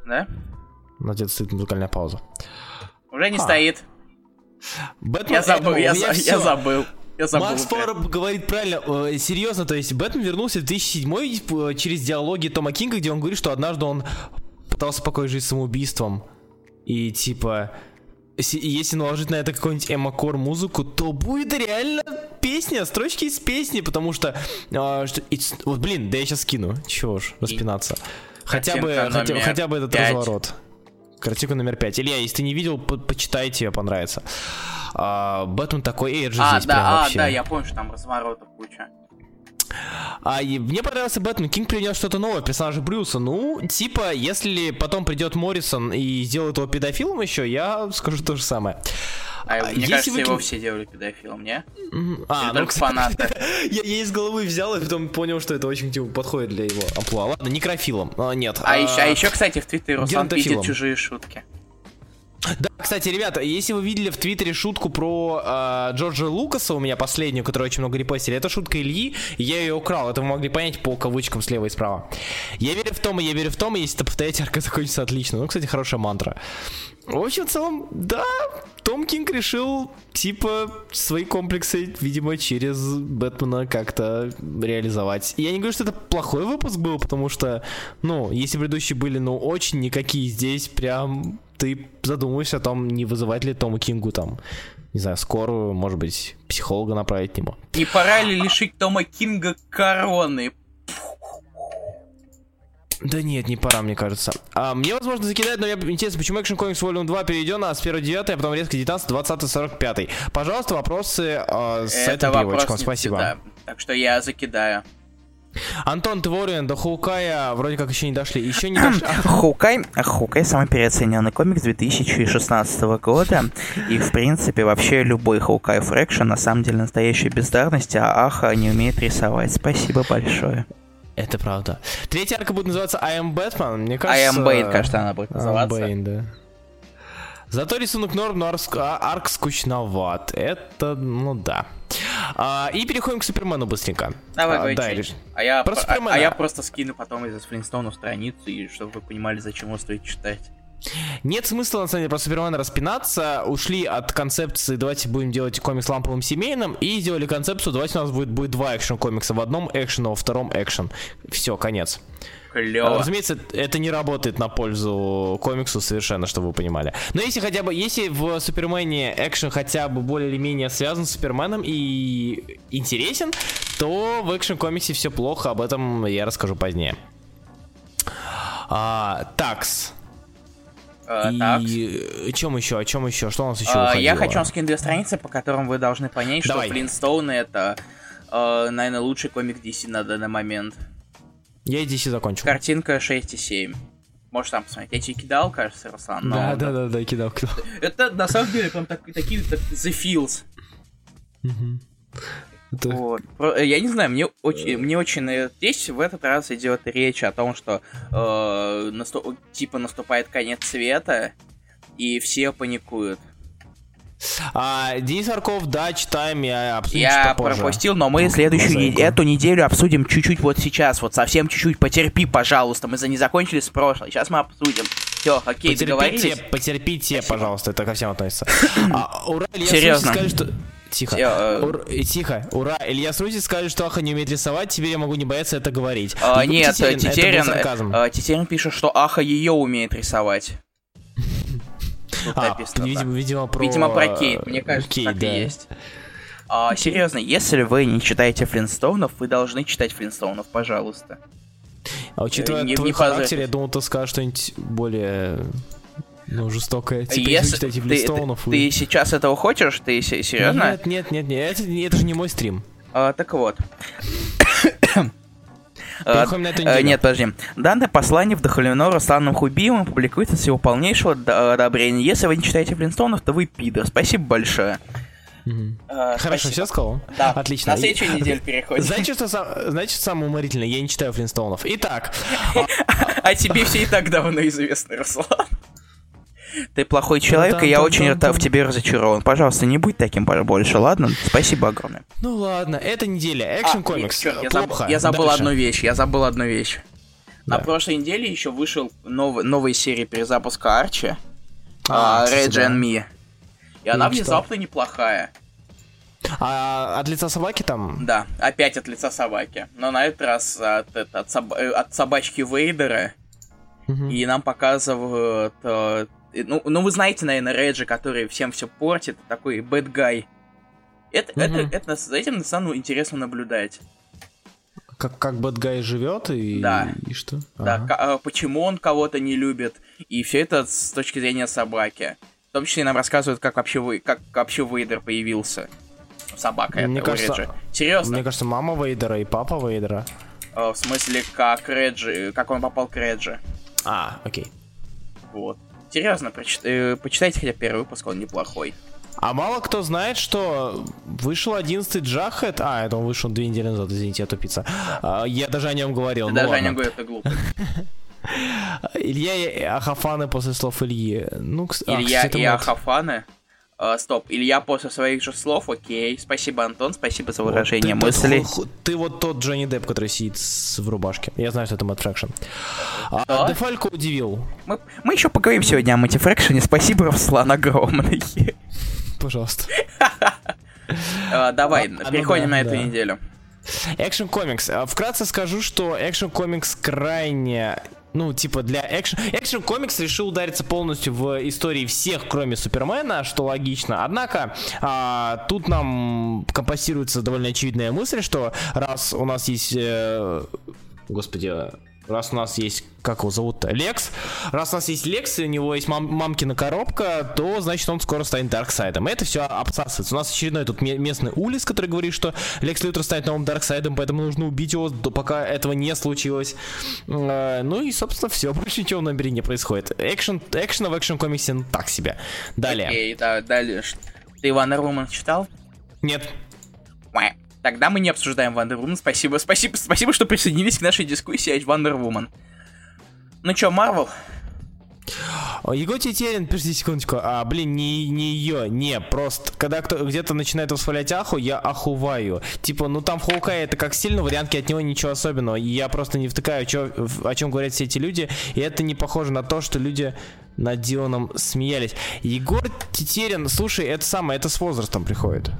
Да? У нас где-то стоит музыкальная пауза. Уже не а. стоит. Бэтмен, я забыл, я, я, я забыл. Я забыл Макс Фор говорит правильно, э, серьезно, то есть Бэтмен вернулся в 2007 через диалоги Тома Кинга, где он говорит, что однажды он пытался покончить жизнь самоубийством. И типа, если наложить на это какую-нибудь эмокор музыку, то будет реально песня, строчки из песни, потому что, а, что вот блин, да я сейчас скину, чего ж распинаться. Хотя бы, хотя, хотя бы этот 5. разворот. Картинка номер 5. Илья, если ты не видел, по почитай, тебе понравится. А, Бэтмен такой Эйджи а, здесь да, прям а, вообще. да, я помню, что там разворотов куча. А, и мне понравился Бэтмен. Кинг принес что-то новое, персонажа Брюса. Ну, типа, если потом придет Моррисон и сделает его педофилом еще, я скажу то же самое. А, мне Если кажется, вы... его все делали педофилом, не? А, Или ну, фанаты. я, я из головы взял и потом понял, что это очень типа, подходит для его амплуа. Ладно, некрофилом. А, нет. А, а, еще, а еще, кстати, в Твиттере Руслан пиздит чужие шутки. Да, кстати, ребята, если вы видели в Твиттере шутку про э, Джорджа Лукаса, у меня последнюю, которую очень много репостили, это шутка Ильи, я ее украл. Это вы могли понять по кавычкам слева и справа. Я верю в том, и я верю в том, и если это повторять, арка закончится отлично. Ну, кстати, хорошая мантра. В общем, в целом, да, Том Кинг решил, типа, свои комплексы, видимо, через Бэтмена как-то реализовать. Я не говорю, что это плохой выпуск был, потому что, ну, если предыдущие были, ну, очень никакие, здесь прям ты задумываешься о том, не вызывать ли Тому Кингу там, не знаю, скорую, может быть, психолога направить к нему. Не пора ли лишить Тома Кинга короны? Да нет, не пора, мне кажется. А, мне, возможно, закидать, но я интересно, почему Action Comics Volume 2 переведен а с 1 9 а потом резко 19 20 45 Пожалуйста, вопросы э, с Это этим переводчиком. Спасибо. Да. Так что я закидаю. Антон, ты до Хоукая вроде как еще не дошли. Еще не дошли. Хоукай, Хоукай самый переоцененный комикс 2016 года. И, в принципе, вообще любой Хоукай Фрэкшн на самом деле настоящая бездарность, а Аха не умеет рисовать. Спасибо большое. Это правда. Третья арка будет называться I am Batman, мне кажется... I am Bane, кажется, она будет называться. I am Bane, да. Зато рисунок норм, но арк, а, арк скучноват. Это, ну да. А, и переходим к Супермену быстренько. Давай, а, да, или... а, я, про а, а я просто скину потом из Флинстоуна страницу, и чтобы вы понимали, зачем его стоит читать. Нет смысла, на самом деле, про Супермена распинаться. Ушли от концепции «давайте будем делать комикс ламповым семейным» и сделали концепцию «давайте у нас будет, будет два экшен-комикса. В одном экшен, а во втором экшен». Все, конец. Клево. Разумеется, это не работает на пользу комиксу совершенно, чтобы вы понимали. Но если хотя бы, если в Супермене экшен хотя бы более или менее связан с Суперменом и интересен, то в экшен-комиксе все плохо, об этом я расскажу позднее. А, такс. Uh, и так. о чем еще? О чем еще? Что у нас еще uh, Я хочу вам скинуть две страницы, по которым вы должны понять, Давай. что Флинстоуны это, uh, наверное, лучший комик DC на данный момент. Я и DC закончил. Картинка 6,7. Можешь там посмотреть. Я тебе кидал, кажется, Руслан. Да, да, да, да, кидал, кидал. Это на самом деле прям так, такие так, The Feels. Это... Вот. Я не знаю, мне очень, мне очень э, здесь в этот раз идет речь о том, что э, наступ, типа наступает конец света и все паникуют. А, Денис Арков, да, читаем, я обсудим Я пропустил, но мы следующую не... эту неделю обсудим чуть-чуть вот сейчас, вот совсем чуть-чуть. Потерпи, пожалуйста, мы за не закончили с прошлой. Сейчас мы обсудим. Все, окей, потерпите, договорились? Потерпите, Спасибо. пожалуйста, это ко всем относится. а, ура, Илья Серьезно? скажет, что... Тихо. Э, Ур... Тихо. Ура. Илья Срусич скажет, что Аха не умеет рисовать, теперь я могу не бояться это говорить. А, нет, Тетерин, Тетерин, а, Тетерин пишет, что Аха ее умеет рисовать. А. Видимо, видимо, про... Видимо, про Кейт. Мне кажется, Кейт, так да. и есть. А, серьезно, если вы не читаете Флинстоунов, вы должны читать Флинстоунов, пожалуйста. А учитывая не, твой не характер, я думал, ты скажешь что-нибудь более ну, жестокое. Типа, если Флинстоунов. Ты, ты, ты сейчас этого хочешь? Ты серьезно? Нет, нет, нет, нет, это, это же не мой стрим. А, так вот. Переходим на эту неделю. Нет, подожди. Данное послание вдохновлено Русланом Хубиевым публикуется с его полнейшего одобрения. Если вы не читаете Флинстонов, то вы пидор. Спасибо большое. Uh, Хорошо, все сказал? Да. Отлично. На следующую неделю переходим. Знаете, что, знаете, что самое уморительное? Я не читаю Флинстоунов. Итак. А тебе все и так давно известно, Руслан. Ты плохой человек, и я очень в тебе разочарован. Пожалуйста, не будь таким больше, ладно? Спасибо огромное. Ну ладно, эта неделя. Экшн комикс. Я забыл, я забыл одну вещь. Я забыл одну вещь. На прошлой неделе еще вышел новый, новая серия перезапуска Арчи. А, uh, and Me. И она внезапно неплохая. А от лица собаки там? Да, опять от лица собаки. Но на этот раз от, от, от, от собачки Вейдера. Угу. И нам показывают э, ну, ну, вы знаете, наверное, Реджи, который всем все портит, такой guy. Это, угу. это, это, за этим на самом интересно наблюдать. Как, как guy живет и, да. и что? Да, ага. А, почему он кого-то не любит. И все это с точки зрения собаки. В том числе нам рассказывают, как вообще, вы, как вообще Вейдер появился. Собака мне это кажется, Реджи. Серьезно? Мне кажется, мама Вейдера и папа Вейдера. А, в смысле, как Реджи, как он попал к Реджи. А, окей. Вот. Серьезно, прочит... э, почитайте хотя первый выпуск, он неплохой. А мало кто знает, что вышел 11 Джахет. А, это он вышел две недели назад, извините, я тупица. А, я даже о нем говорил. Ты ну даже ладно. о нем говорил, это глупо. Илья и Ахафаны после слов Ильи. Ну, Илья и Ахафаны? Uh, стоп, Илья после своих же слов, окей. Спасибо, Антон, спасибо за выражение вот, ты, мыслей. Ты, ты вот тот Джонни Депп, который сидит в рубашке. Я знаю, что это Мэтт Фрэкшн. А, Дефалько удивил. Мы, мы еще поговорим сегодня о Мэтте Фрэкшене. Спасибо, Руслан, огромное. Пожалуйста. А, давай, а, переходим на эту неделю. Action Comics. Вкратце скажу, что Action Comics крайне ну, типа для экшен... Экшен комикс решил удариться полностью в истории всех, кроме Супермена, что логично. Однако, а, тут нам компостируется довольно очевидная мысль, что раз у нас есть... Э, господи, раз у нас есть, как его зовут-то, Лекс, раз у нас есть Лекс, и у него есть мам мамкина коробка, то, значит, он скоро станет Дарксайдом. Это все обсасывается. У нас очередной тут местный Улис, который говорит, что Лекс Лютер станет новым Дарксайдом, поэтому нужно убить его, пока этого не случилось. А, ну и, собственно, все. Больше ничего в номере не происходит. Экшен, экшена в экшен комиксе так себе. Далее. Окей, да, далее. Ты Ивана Руман читал? Нет. Тогда мы не обсуждаем Wonder Woman. Спасибо, спасибо, спасибо, что присоединились к нашей дискуссии о Wonder Woman. Ну чё, Марвел? Егор Тетерин, подожди секундочку, а, блин, не, не ее, не, просто, когда кто где-то начинает восхвалять Аху, я ахуваю. Типа, ну там в это как сильно, вариантки от него ничего особенного, и я просто не втыкаю, чё, о чем говорят все эти люди, и это не похоже на то, что люди над Диланом смеялись. Егор Тетерин, слушай, это самое, это с возрастом приходит.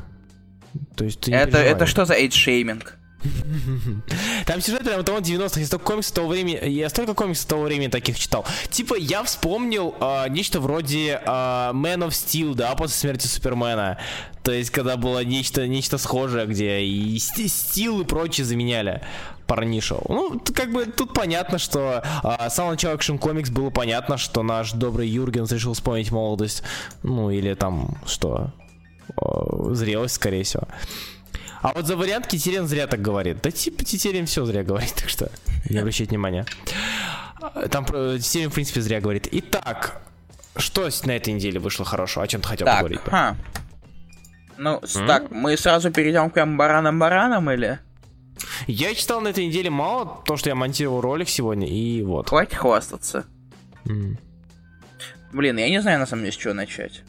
То есть ты это, это что за age-shaming? Там сюжет прям того 90-х, я столько комиксов того времени, я столько комиксов того времени таких читал. Типа, я вспомнил э, нечто вроде э, Man of Steel, да, после смерти Супермена. То есть, когда было нечто, нечто схожее, где и Стил и прочие заменяли парнишу. Ну, как бы тут понятно, что а, с самого начала Action Comics было понятно, что наш добрый Юрген решил вспомнить молодость. Ну, или там, что, Э, зрелость, скорее всего. А вот за вариант Китерин зря так говорит. Да типа Китерин все зря говорит, так что не обращайте внимания. Там Китерин, в принципе, зря говорит. Итак, что на этой неделе вышло хорошего? О чем ты хотел так, поговорить? Ха. Ну, М? так, мы сразу перейдем к прям баранам-баранам или? Я читал на этой неделе мало, то, что я монтировал ролик сегодня, и вот. Хватит хвастаться. М. Блин, я не знаю, на самом деле, с чего начать.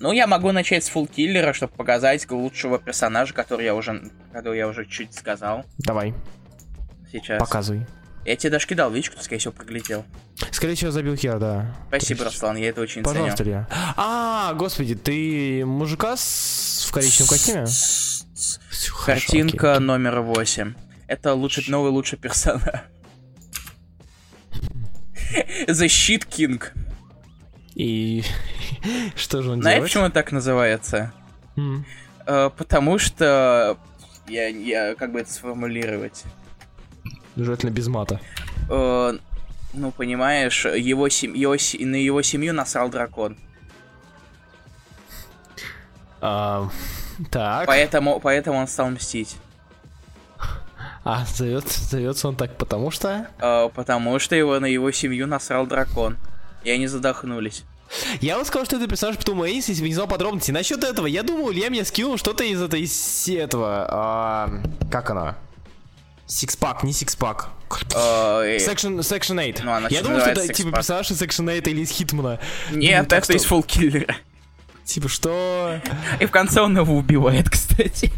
Ну, я могу начать с фулкиллера, чтобы показать лучшего персонажа, который я уже, который я уже чуть сказал. Давай. Сейчас. Показывай. Я тебе даже кидал, видишь, кто, скорее всего, проглядел. Скорее всего, забил хер, да. Спасибо. Руслан, я это очень Пожалуйста, ценю. Пожалуйста, А, господи, ты мужика с... в коричневом костюме? Картинка номер 8. Это лучший, новый лучший персонаж. The Shit King. И что же он Знаешь, делает? почему он так называется? Mm. Uh, потому что... Я, я как бы это сформулировать? Желательно без мата. Uh, ну, понимаешь, его, сем... его, на его семью насрал дракон. Uh, так. Поэтому, поэтому он стал мстить. А, зовет, зовется он так потому что? Uh, потому что его на его семью насрал дракон и они задохнулись. Я вот сказал, что это персонаж Птума Эйс, если бы не знал подробности. Насчет этого, я думал, Илья мне скинул что-то из этой, из этого, а, как она? Сикспак, не сикспак. Section, section 8. Ну, я думал, что это типа персонаж из Section 8 или из Хитмана. Нет, это из Фулкиллера. Типа что? И в конце он его убивает, кстати.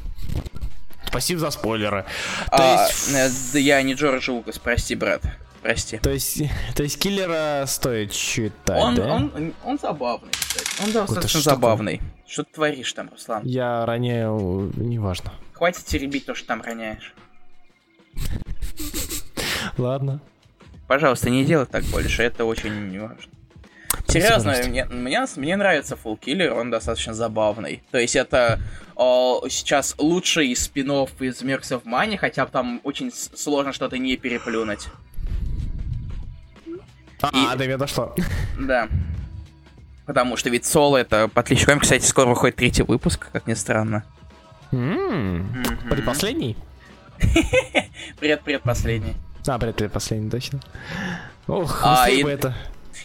Спасибо за спойлеры. А, есть... Э, я не Джордж Лукас, прости, брат. Прости. То есть, то есть киллера стоит читать, он, да? Он, он забавный, кстати. Он достаточно что забавный. Что ты творишь там, Руслан? Я роняю, неважно. Хватит теребить то, что там роняешь. Ладно. Пожалуйста, не делай так больше, это очень важно. Серьезно, мне, мне, мне нравится Full Killer, он достаточно забавный. То есть это о, сейчас лучший спин из Mercs of Money, хотя там очень сложно что-то не переплюнуть. А, и... до меня дошло. Да. Потому что ведь Соло это отличный Кстати, скоро выходит третий выпуск, как ни странно. Предпоследний? Пред-предпоследний. А, пред-предпоследний, точно. Ох, а, и... бы это.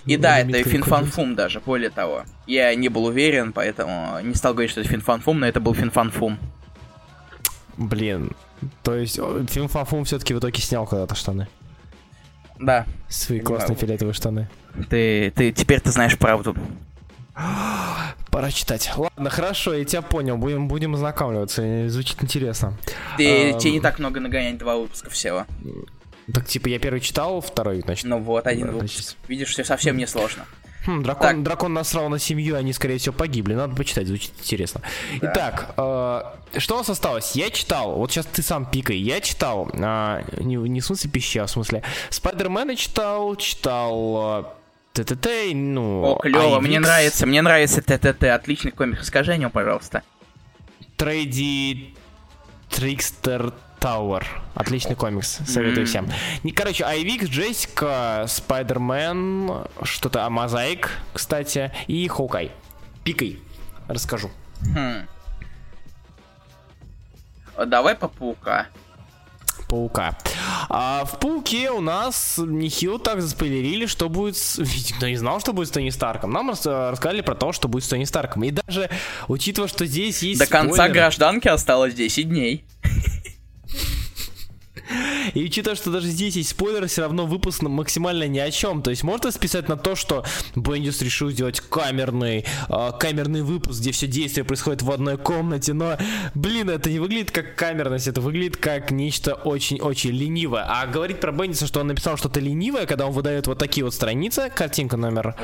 И да, это финфанфум даже, более того. Я не был уверен, поэтому не стал говорить, что это финфанфум, но это был финфанфум. Блин, то есть финфанфум все-таки в итоге снял когда-то штаны. Да. Свои классные фиолетовые штаны. Ты, ты, теперь ты знаешь правду. Пора читать. Ладно, хорошо, я тебя понял. Будем, будем ознакомливаться. Звучит интересно. Ты, а, тебе не так много нагонять, два выпуска всего. Так, типа, я первый читал, второй, значит. Ну вот, один выпуск. Значит... Видишь, все совсем не сложно. Хм, дракон, дракон насрал на семью, они, скорее всего, погибли. Надо почитать, звучит интересно. Да. Итак, э, что у нас осталось? Я читал, вот сейчас ты сам пикай, я читал, э, не, не в смысле пища, а в смысле Спайдермена читал, читал... Э, ТТТ, ну... О, клево, мне нравится, мне нравится ТТТ, отличный комик. Скажи о нем, пожалуйста. Трейди Трикстер Тауэр. Отличный комикс, советую mm-hmm. всем. Не, короче, Айвик, Джессика, Спайдермен, что-то, а Мозаик, кстати, и Хоукай. Пикай, расскажу. Хм. Давай по паука. Паука. А в Пауке у нас нехило так заспойлерили, что будет... Никто не знал, что будет с Тони Старком. Нам рассказали про то, что будет с Тони Старком. И даже, учитывая, что здесь есть До спойлеры... конца гражданки осталось 10 дней. И учитывая, что даже здесь есть спойлеры, все равно выпуск максимально ни о чем. То есть можно списать на то, что Бендис решил сделать камерный, э, камерный выпуск, где все действие происходит в одной комнате, но, блин, это не выглядит как камерность, это выглядит как нечто очень-очень ленивое. А говорить про Бендиса, что он написал что-то ленивое, когда он выдает вот такие вот страницы, картинка номер...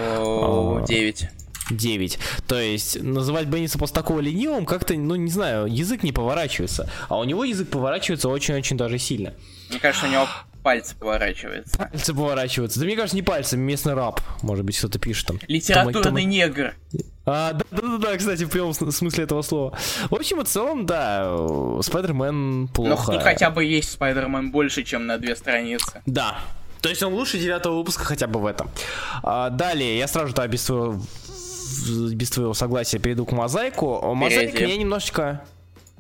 9. 9. То есть называть Бенниса после такого ленивым как-то, ну не знаю, язык не поворачивается. А у него язык поворачивается очень-очень даже сильно. Мне кажется, у него пальцы поворачиваются. Пальцы поворачиваются. Да мне кажется, не пальцы, местный раб. Может быть, кто-то пишет там. Литературный там, там... негр. А, да, да, да, да, кстати, в прямом смысле этого слова. В общем и целом, да, Спайдермен плохо. Ну, хотя бы есть Спайдермен больше, чем на две страницы. Да. То есть он лучше девятого выпуска хотя бы в этом. А, далее, я сразу же своего без твоего согласия перейду к мозаику. Мозаик меня немножечко...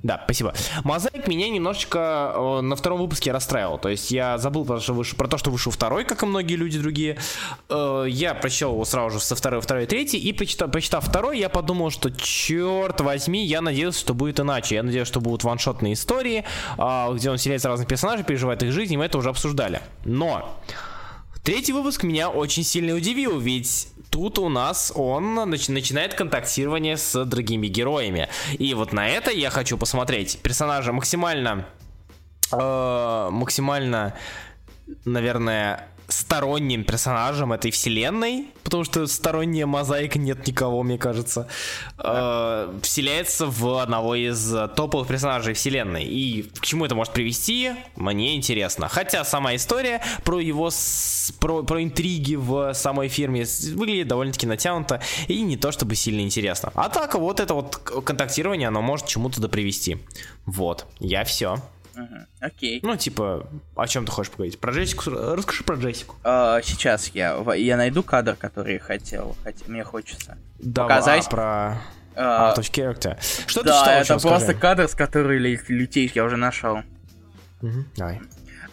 Да, спасибо. Мозаик меня немножечко э, на втором выпуске расстраивал. То есть я забыл про, что вышел, про то, что вышел второй, как и многие люди другие. Э, я прочитал его сразу же со второй, второй, третий. И прочитав, прочитав второй, я подумал, что черт возьми, я надеялся, что будет иначе. Я надеялся, что будут ваншотные истории, э, где он селяется разных персонажей, переживает их жизнь, и мы это уже обсуждали. Но... Третий выпуск меня очень сильно удивил, ведь тут у нас он начи- начинает контактирование с другими героями. И вот на это я хочу посмотреть. Персонажа максимально... Э, максимально, наверное, сторонним персонажем этой вселенной, потому что сторонняя мозаика нет никого, мне кажется, э, вселяется в одного из топовых персонажей вселенной. И к чему это может привести, мне интересно. Хотя сама история про его с, про, про интриги в самой фирме выглядит довольно-таки натянуто и не то чтобы сильно интересно. А так вот это вот контактирование, оно может чему-то да привести. Вот, я все. Угу. Окей. Ну, типа, о чем ты хочешь поговорить? Про Джессику? Расскажи про Джессику. А, сейчас я, я найду кадр, который хотел. Хотя, мне хочется Давай, показать. про... А, Out of character. Что да, ты читал, это просто скажи? кадр, с которым летишь, я уже нашел. Угу, давай.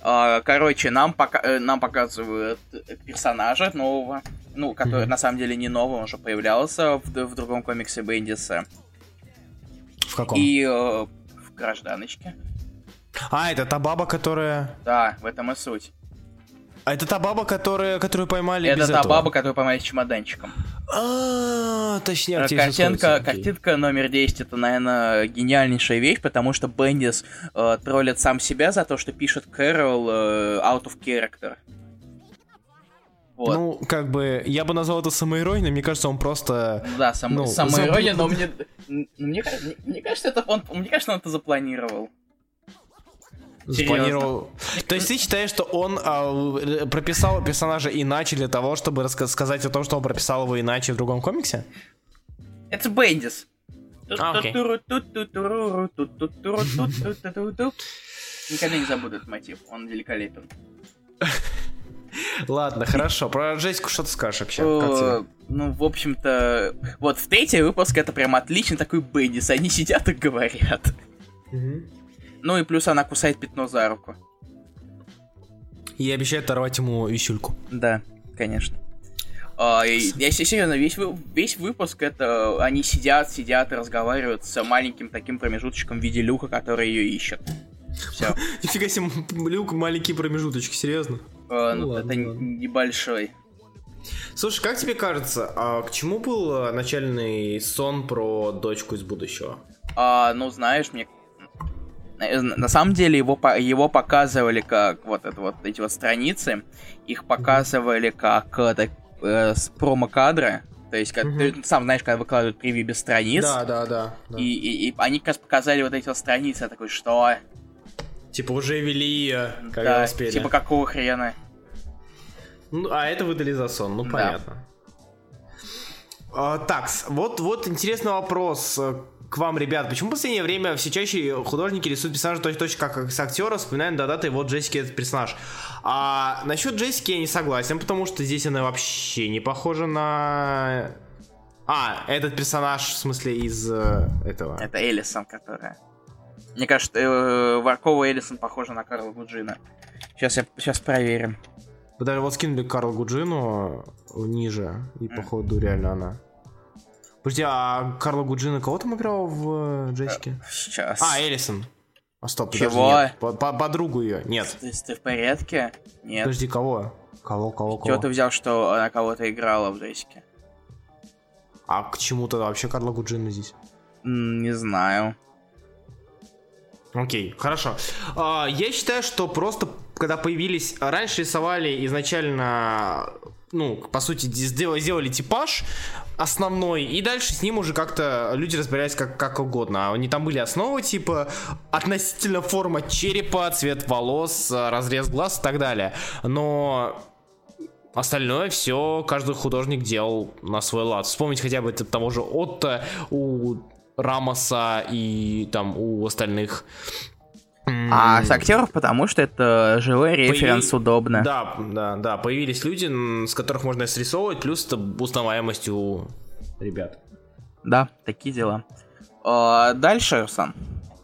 А, короче, нам, пока, э, нам показывают персонажа нового, ну, который mm на самом деле не новый, он уже появлялся в, в другом комиксе Бендиса. В каком? И э, в гражданочке. А, это та баба, которая... Да, в этом и суть. А это та баба, которая, которую поймали Это без та этого? баба, которую поймали с чемоданчиком. А, точнее, картинка, картинка номер 10 это, наверное, гениальнейшая вещь, потому что Бендис э, троллит сам себя за то, что пишет Кэрол э, out of character. Вот. Ну, как бы, я бы назвал это самоиронией, мне кажется, он просто... Да, сам, ну, самоирония, но мне, мне, мне кажется, это он, мне кажется, он это запланировал. Спланировал. То есть ты считаешь, что он а, прописал персонажа иначе для того, чтобы рассказать о том, что он прописал его иначе в другом комиксе? Это Бендис. Никогда не забуду этот мотив, он великолепен. Ладно, хорошо. Про Джессику что ты скажешь вообще? Ну, в общем-то, вот в третий выпуск это прям отличный такой Бендис. Они сидят и говорят. Ну и плюс она кусает пятно за руку. И обещает оторвать ему висюльку. Да, конечно. А, и, если серьезно, весь, весь выпуск это они сидят, сидят и разговаривают с маленьким таким промежуточком в виде люка, который ее ищет. Все. Нифига себе, люк, маленький промежуточек, серьезно? Э, ну, ну ладно, это ладно. небольшой. Слушай, как тебе кажется, а к чему был э, начальный сон про дочку из будущего? А, ну, знаешь, мне на самом деле его, его показывали как вот это вот эти вот страницы, их показывали как это, э, с промо-кадры, то есть, как, угу. ты сам знаешь, когда выкладывают превью без страниц. Да, да, да. да. И, и, и они как раз показали вот эти вот страницы, я такой, что? Типа уже вели ее, когда да, успели. Типа какого хрена? Ну, а это выдали за сон, ну да. понятно. А, так, вот, вот интересный вопрос к вам, ребят. Почему в последнее время все чаще художники рисуют персонажа точно как с актера, вспоминаем до даты вот Джессики этот персонаж. А насчет Джессики я не согласен, потому что здесь она вообще не похожа на... А, этот персонаж, в смысле, из э, этого. Это Элисон, которая. Мне кажется, э, Варкова Элисон похожа на Карла Гуджина. Сейчас, я, сейчас проверим. Вы даже вот скинули Карл Гуджину ниже, и mm. походу реально она. Подожди, а Карла Гуджина кого там играл в э, Джессике? Сейчас. А, Элисон. А стоп, Чего? Подожди, нет. По -по Подругу ее, нет. Ты, ты в порядке? Нет. Подожди, кого? Кого, кого, кого? Чего ты взял, что она кого-то играла в Джессике? А к чему тогда вообще Карла Гуджина здесь? Не знаю. Окей, хорошо. А, я считаю, что просто когда появились... Раньше рисовали изначально ну, по сути, сделали, сделали типаж основной, и дальше с ним уже как-то люди разбирались как, как угодно. Они там были основы, типа, относительно форма черепа, цвет волос, разрез глаз и так далее. Но Остальное все каждый художник делал на свой лад. Вспомнить хотя бы того же Отто у Рамоса и там у остальных а с актеров, потому что это живой референс, Появи... удобно. Да, да, да. Появились люди, с которых можно срисовывать, плюс это узнаваемость у ребят. Да, такие дела. А, дальше, Руслан.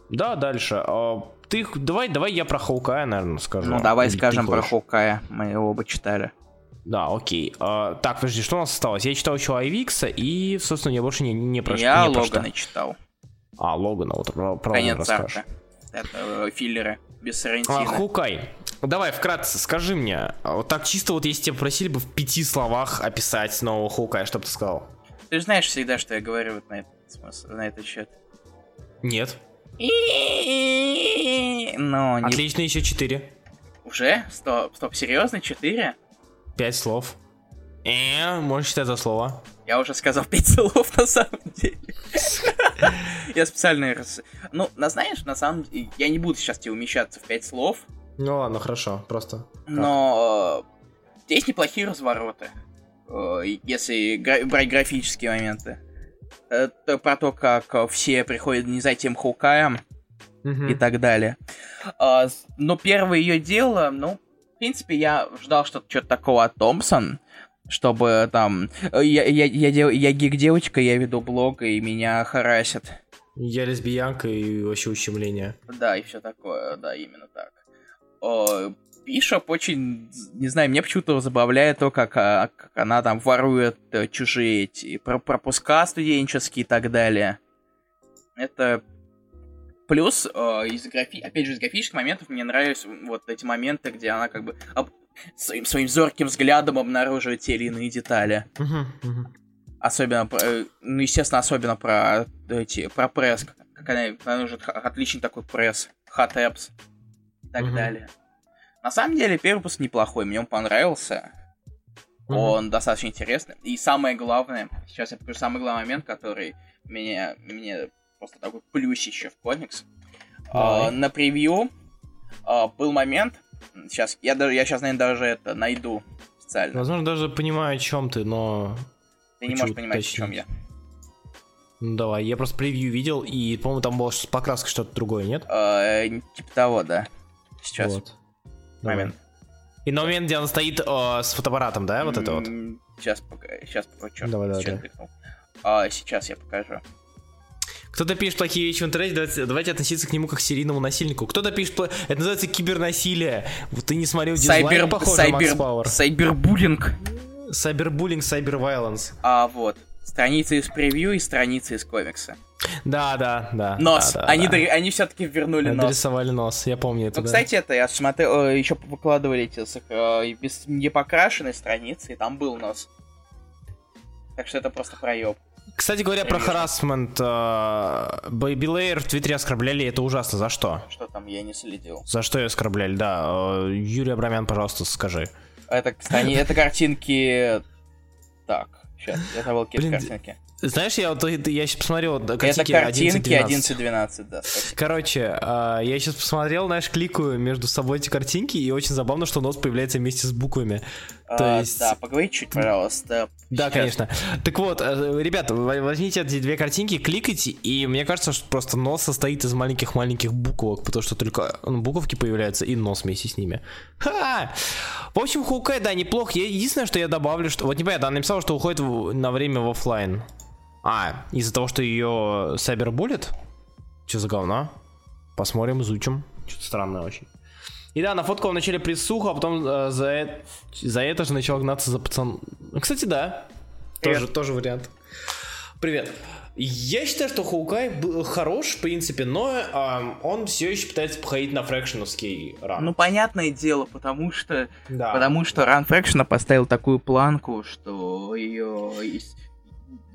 Да, дальше. А, ты давай, давай я про Хоукая, наверное, скажу. Ну, давай Или скажем про Хоукая. Мы его оба читали. Да, окей. А, так, подожди, что у нас осталось? Я читал еще Айвикса, и, собственно, я больше не, не про Я не Логана читал. А, Логана, вот про, про Конец расскажешь. Арка это филлеры без Сарантино. А, Хукай, давай вкратце скажи мне, вот так чисто вот если тебя просили бы в пяти словах описать нового Хукая, что бы ты сказал? Ты же знаешь всегда, что я говорю вот на этот смысл, на этот счет. Нет. Но не... Отлично, еще четыре. Уже? Стоп, стоп, серьезно? Четыре? Пять слов. Э, можешь считать за слово. Я уже сказал пять слов на самом деле. Я специально... Ну, на знаешь, на самом деле, я не буду сейчас тебе умещаться в пять слов. Ну ладно, хорошо, просто. Но здесь неплохие развороты. Э, если брать графические моменты. Это про то, как все приходят не за тем Хоукаем и так далее. А, но первое ее дело, ну, в принципе, я ждал что-то такого от Томпсон чтобы там э, я, я, я, я, я гик-девочка, я веду блог, и меня харасят. Я лесбиянка и вообще ущемление. Да, и все такое, да, именно так. О, Бишоп очень, не знаю, мне почему-то забавляет то, как, а, как она там ворует э, чужие эти пропуска студенческие и так далее. Это Плюс, э, из графи... опять же, из графических моментов мне нравятся вот эти моменты, где она как бы об своим, своим зорким взглядом обнаруживать те или иные детали. Особенно, э, ну, естественно, особенно про эти, про пресс, как она обнаружит отличный такой пресс, hot apps и так далее. На самом деле, первый выпуск неплохой, мне он понравился. Он достаточно интересный. И самое главное, сейчас я покажу самый главный момент, который меня, мне просто такой плюсище в комикс. Uh, на превью uh, был момент, Сейчас, я, даже, я сейчас, наверное, даже это найду специально. Возможно, даже понимаю, о чем ты, но... Ты не можешь понимать, уточнить. о чем я. Ну давай, я просто превью видел, и, по-моему, там было с покраской что-то другое, нет? Э, типа того, да. Сейчас. Вот. Момент. И на момент, где он стоит о, с фотоаппаратом, да, вот это вот? Сейчас, пока, сейчас покажу. Давай, давай, давай. А, сейчас я покажу. Кто-то пишет плохие вещи в интернете, давайте, давайте относиться к нему как к серийному насильнику. Кто-то пишет, это называется кибернасилие. Вот ты не смотрел дизлайк, похоже, сайбер, Макс Пауэр. Cyberbullying. Cyberbullying, cyberviolence. А, вот. страницы из превью и страницы из комикса. Да, да, да. Нос. Да, да, они, да. они все-таки вернули нос. Дорисовали нос, я помню это. Ну, да. кстати, это я смотрел, э, еще выкладывали эти э, без непокрашенной страницы, и там был нос. Так что это просто проеб. Кстати говоря, про харасмент Бэйби Лейер в Твиттере оскорбляли, это ужасно. За что? Что там, я не следил. За что ее оскорбляли, да. Э, Юрий Абрамян, пожалуйста, скажи. Это, кстати, это картинки... Так, сейчас, я забыл какие картинки. Знаешь, я вот я сейчас посмотрел картинки Это картинки 11-12, да. Спасибо. Короче, я сейчас посмотрел, знаешь, кликаю между собой эти картинки, и очень забавно, что нос появляется вместе с буквами. А, То есть... Да, поговори чуть, пожалуйста. Да, конечно. Так вот, э, ребята, возьмите эти две картинки, кликайте, и мне кажется, что просто нос состоит из маленьких-маленьких буквок, потому что только ну, буковки появляются, и нос вместе с ними. Ха! В общем, Хоукай, да, неплох. Единственное, что я добавлю, что... Вот непонятно, она написала, что уходит на время в офлайн. А, из-за того, что ее сайбербулит? Что за говно? Посмотрим, изучим. Что-то странное очень. И да, нафоткал вначале присуху, а потом э, за, э, за это же начал гнаться за пацан. Кстати, да. Тоже, тоже вариант. Привет. Я считаю, что Хоукай был хорош, в принципе, но э, он все еще пытается походить на фрэкшеновский ран. Ну, понятное дело, потому что, да. потому что ран фрэкшена поставил такую планку, что ее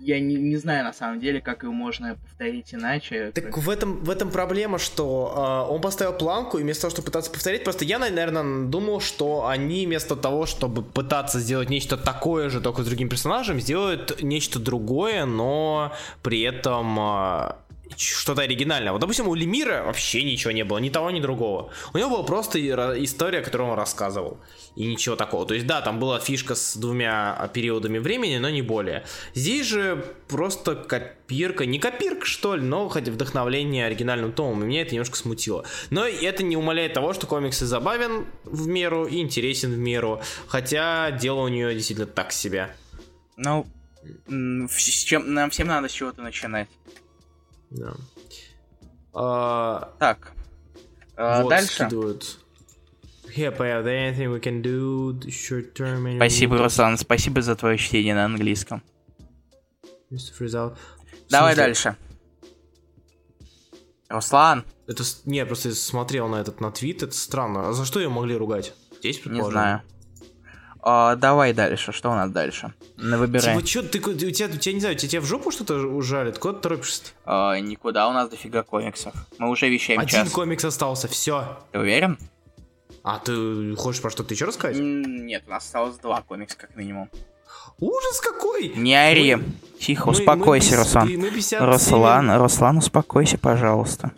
я не, не знаю на самом деле, как его можно повторить иначе. Так в этом, в этом проблема, что э, он поставил планку, и вместо того, чтобы пытаться повторить, просто я, наверное, думал, что они вместо того, чтобы пытаться сделать нечто такое же, только с другим персонажем, сделают нечто другое, но при этом э, что-то оригинальное. Вот, допустим, у Лемира вообще ничего не было, ни того, ни другого. У него была просто история, которую он рассказывал. И ничего такого. То есть, да, там была фишка с двумя периодами времени, но не более. Здесь же просто копирка, не копирка, что ли, но хотя вдохновление оригинальным томом. И меня это немножко смутило. Но это не умаляет того, что комикс и забавен в меру, и интересен в меру. Хотя дело у нее действительно так себе. Ну, чем, нам всем надо с чего-то начинать. Да. А... Так. А, вот дальше. Скидывают. anything we can do short term спасибо, Руслан, спасибо за твое чтение на английском. Давай дальше. Руслан. Это не, просто смотрел на этот на твит, это странно. А за что ее могли ругать? Здесь Не знаю. А, давай дальше. Что у нас дальше? На выбирай. Типа, что, ты, у тебя, у тебя, не знаю, тебя в жопу что-то ужалит? Куда ты торопишься? А, никуда, у нас дофига комиксов. Мы уже вещаем Один час. комикс остался, все. Ты уверен? А ты хочешь про что-то еще рассказать? Нет, у нас осталось два комикса, как минимум. Ужас какой! Не ори. Мы... Тихо, мы, успокойся, мы, Руслан. Мы Руслан, Руслан, успокойся, пожалуйста.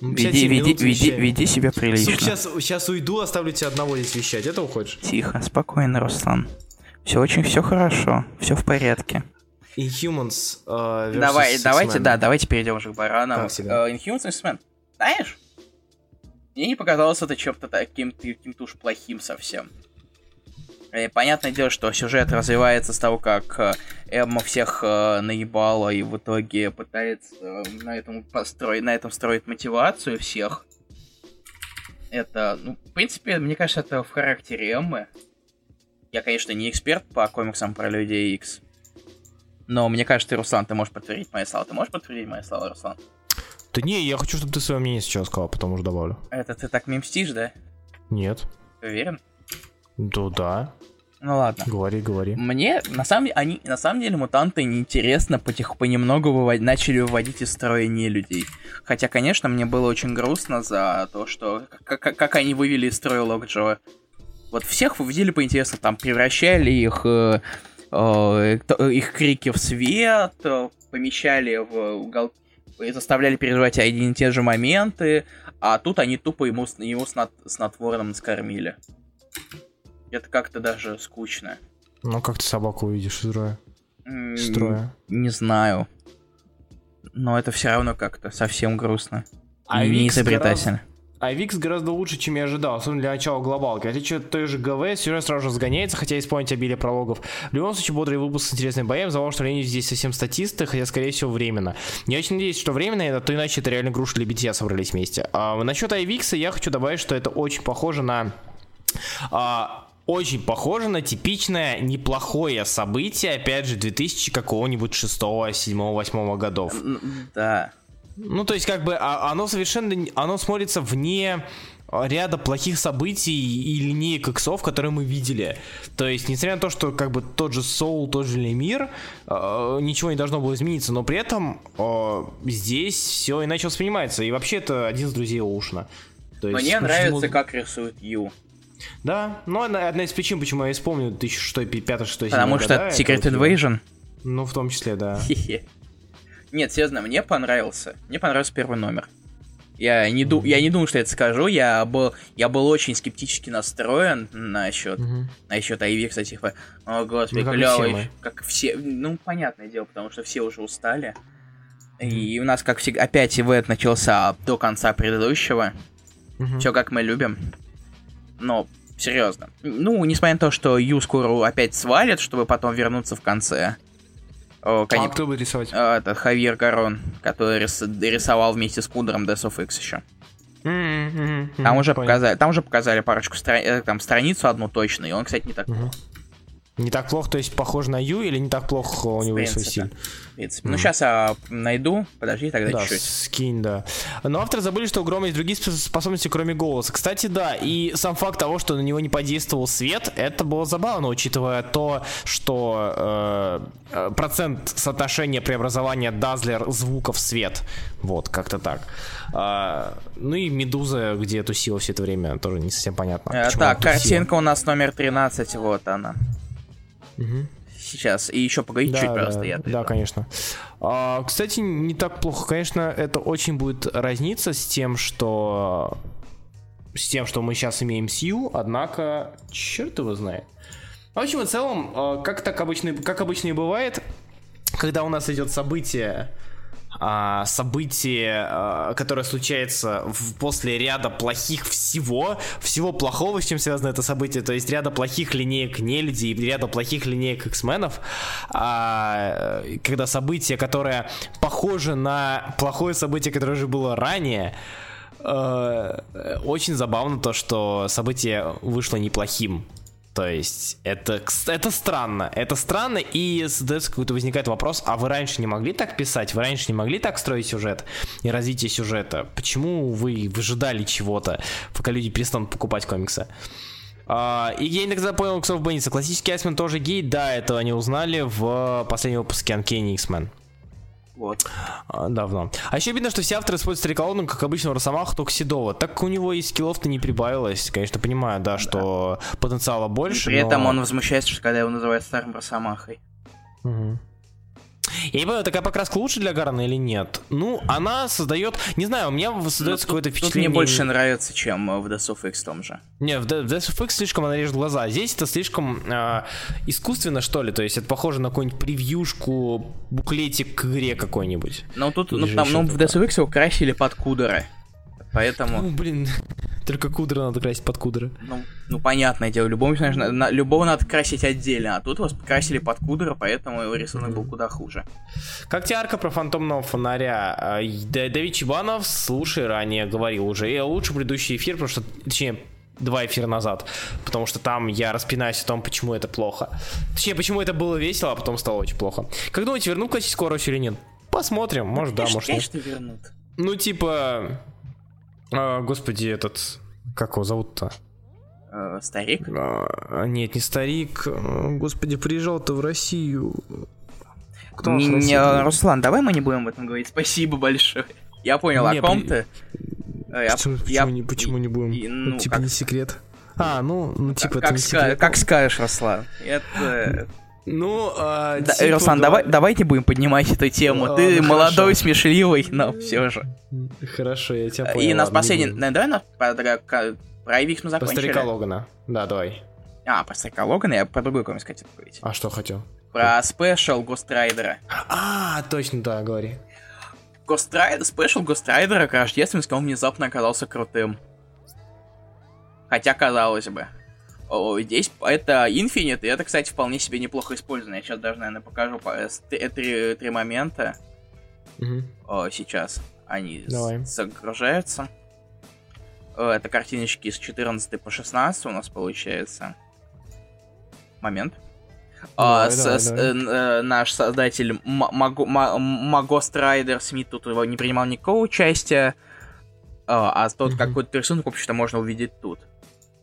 Веди, веди, веди, веди себя прилично. Сука, сейчас, сейчас уйду, оставлю тебя одного здесь вещать. Это уходишь? Тихо, спокойно, Руслан. Все очень, все хорошо, все в порядке. Inhumans uh, Давай, давайте, да, давайте перейдем уже к баранам. Uh, Inhumans X-Men. Знаешь? Мне не показалось это чем-то таким, каким-то уж плохим совсем. И понятное дело, что сюжет развивается с того, как э, Эмма всех э, наебала и в итоге пытается э, на этом построить, на этом строить мотивацию всех. Это, ну, в принципе, мне кажется, это в характере Эммы. Я, конечно, не эксперт по комиксам про Людей X. Но мне кажется, Руслан, ты можешь подтвердить мои слова. Ты можешь подтвердить мои слова, Руслан? Да не, я хочу, чтобы ты свое мнение сейчас сказал, потом уже добавлю. Это ты так мемстишь, да? Нет. Ты уверен? Да, да. Ну ладно. Говори, говори. Мне, на самом деле, они, на самом деле, мутанты неинтересно потихоньку понемногу вывод... начали выводить из строя не людей. Хотя, конечно, мне было очень грустно за то, что... Как, как они вывели из строя Локджо. Вот всех выводили поинтересно, там превращали их... Э, э, их крики в свет, э, помещали в угол... и заставляли переживать один и те же моменты, а тут они тупо ему, ему снот... снотворным скормили. Это как-то даже скучно. Ну, как ты собаку увидишь из строя? Mm, строя? Не знаю. Но это все равно как-то совсем грустно. А не изобретательно. А Викс гораздо лучше, чем я ожидал, особенно для начала глобалки. А что той же ГВ, сюжет сразу же сгоняется, хотя исполнить обилие прологов. В любом случае, бодрый выпуск с интересным боем, за что линии здесь совсем статисты, хотя, скорее всего, временно. Я очень надеюсь, что временно, это, то иначе это реально груши для битья собрались вместе. А, насчет Айвикса я хочу добавить, что это очень похоже на... А, очень похоже на типичное неплохое событие, опять же, 2000 какого-нибудь 6, 7, 8 годов. Да. Ну, то есть, как бы, а, оно совершенно, оно смотрится вне ряда плохих событий и линеек иксов, которые мы видели. То есть, несмотря на то, что как бы тот же Соул, тот же Лемир, э, ничего не должно было измениться, но при этом э, здесь все иначе воспринимается. И вообще это один из друзей Оушна. То есть, Мне нравится, как рисует Ю. Да, но одна, одна из причин, почему я вспомнил 1006, 5, 6, 7 Потому что это Secret Invasion? Ну, в том числе, да. Нет, серьезно, мне понравился. Мне понравился первый номер. Я не, ду- я не думаю, что я это скажу. Я был, я был очень скептически настроен насчет, mm-hmm. насчет Айви, кстати. Типа, О, господи, ну, клевый. Как все. Ну, понятное дело, потому что все уже устали. Mm-hmm. И у нас, как всегда, опять ивент начался до конца предыдущего. Mm-hmm. Все как мы любим. Но, серьезно. Ну, несмотря на то, что Ю скоро опять свалит, чтобы потом вернуться в конце. О, кон... А кто будет рисовать? А, это Хавьер Гарон, который рис... рисовал вместе с Кудром Death of X еще. Mm-hmm, mm-hmm, там уже показали, там уже показали парочку стра... Э, там страницу одну точно, и он, кстати, не так mm-hmm. Не так плохо, то есть похож на Ю или не так плохо у него свой стиль? Ну, сейчас я найду, подожди тогда да, чуть-чуть. скинь, да. Но авторы забыли, что у Грома есть другие способности, кроме голоса. Кстати, да, и сам факт того, что на него не подействовал свет, это было забавно, учитывая то, что э, э процент соотношения преобразования Дазлер звуков свет. Вот, как-то так. А, ну и Медуза, где тусила все это время, тоже не совсем понятно. Э, так, картинка у нас номер 13, вот она. Угу сейчас. И еще погоди да, чуть, да, просто. Я да, конечно. А, кстати, не так плохо. Конечно, это очень будет разниться с тем, что с тем, что мы сейчас имеем Сью, однако, черт его знает. В общем и целом, а, как так обычно, как обычно и бывает, когда у нас идет событие, а, событие, а, которое случается после ряда плохих всего, всего плохого, с чем связано это событие, то есть ряда плохих линеек и ряда плохих линеек X-менов, а, когда событие, которое похоже на плохое событие, которое уже было ранее, очень забавно то, что событие вышло неплохим. То есть это, это странно. Это странно, и задается какой-то возникает вопрос, а вы раньше не могли так писать? Вы раньше не могли так строить сюжет и развитие сюжета? Почему вы выжидали чего-то, пока люди перестанут покупать комиксы? Uh, и я иногда понял, кто в Бенниса. Классический Айсмен тоже гей, да, этого они узнали в последнем выпуске Uncanny X-Men. Вот. А, давно. А еще видно, что все авторы используют Стариколону, как обычно, Росомаху, только Седова. Так у него и скиллов-то не прибавилось. Конечно, понимаю, да, что да. потенциала больше. И при но... этом он возмущается, что когда его называют старым Росомахой. Угу. Я не понимаю, такая покраска лучше для Гарна или нет? Ну, она создает... Не знаю, у меня создается ну, какое-то впечатление... Тут мне больше нравится, чем в Death of X том же. Не, в Death of X слишком она режет глаза. Здесь это слишком э, искусственно, что ли. То есть это похоже на какую-нибудь превьюшку, буклетик к игре какой-нибудь. Ну, тут, ну, там, ну, в Death of X его красили под кудоры. Поэтому... Ну, блин, только кудры надо красить под кудры. Ну, ну понятное дело, любому, конечно, на, любого надо красить отдельно, а тут вас красили под кудры, поэтому его рисунок был куда хуже. Как тебе арка про фантомного фонаря? А, Давид Чебанов, слушай, ранее говорил уже, и лучше предыдущий эфир, потому что, точнее, два эфира назад, потому что там я распинаюсь о том, почему это плохо. Точнее, почему это было весело, а потом стало очень плохо. Как думаете, вернут классическую Рощу или нет? Посмотрим, может да, может нет. вернут. Ну, типа, а, господи, этот... Как его зовут-то? Э, старик? А, нет, не старик. Господи, приезжал-то в Россию. Кто не, не, Руслан, давай мы не будем об этом говорить. Спасибо большое. Я понял, не, о ком при... ты. Э, я, почему, я... почему, не, почему не будем? И, ну, типа как... не секрет. А, ну, ну типа как, это не секрет. Как скажешь, Руслан. Это... Ну, а, да, типа, Руслан, давай, давай не будем поднимать эту тему. А, Ты ну, молодой, хорошо. смешливый, но все же. Хорошо, я тебя понял. И нас последний... Давай нас про Эвик мы закончили. Про старика Логана. Да, давай. А, про старика Логана я про другой комикс хотел поговорить. А что хотел? Про special Ghost Rider а. А, точно, да, говори. Ghost Rider, special Ghost Rider а к рождественскому он внезапно оказался крутым. Хотя, казалось бы. Здесь это Infinite, и это, кстати, вполне себе неплохо использовано. Я сейчас даже, наверное, покажу э, три, три момента. Угу. Сейчас они Давай. загружаются. Это картиночки с 14 по 16 у нас получается. момент. Давай, а, давай, с, давай. Э, наш создатель Магост Райдер Смит тут его не принимал никакого участия, а, а тот mm-hmm. какой-то рисунок, в общем-то, можно увидеть тут.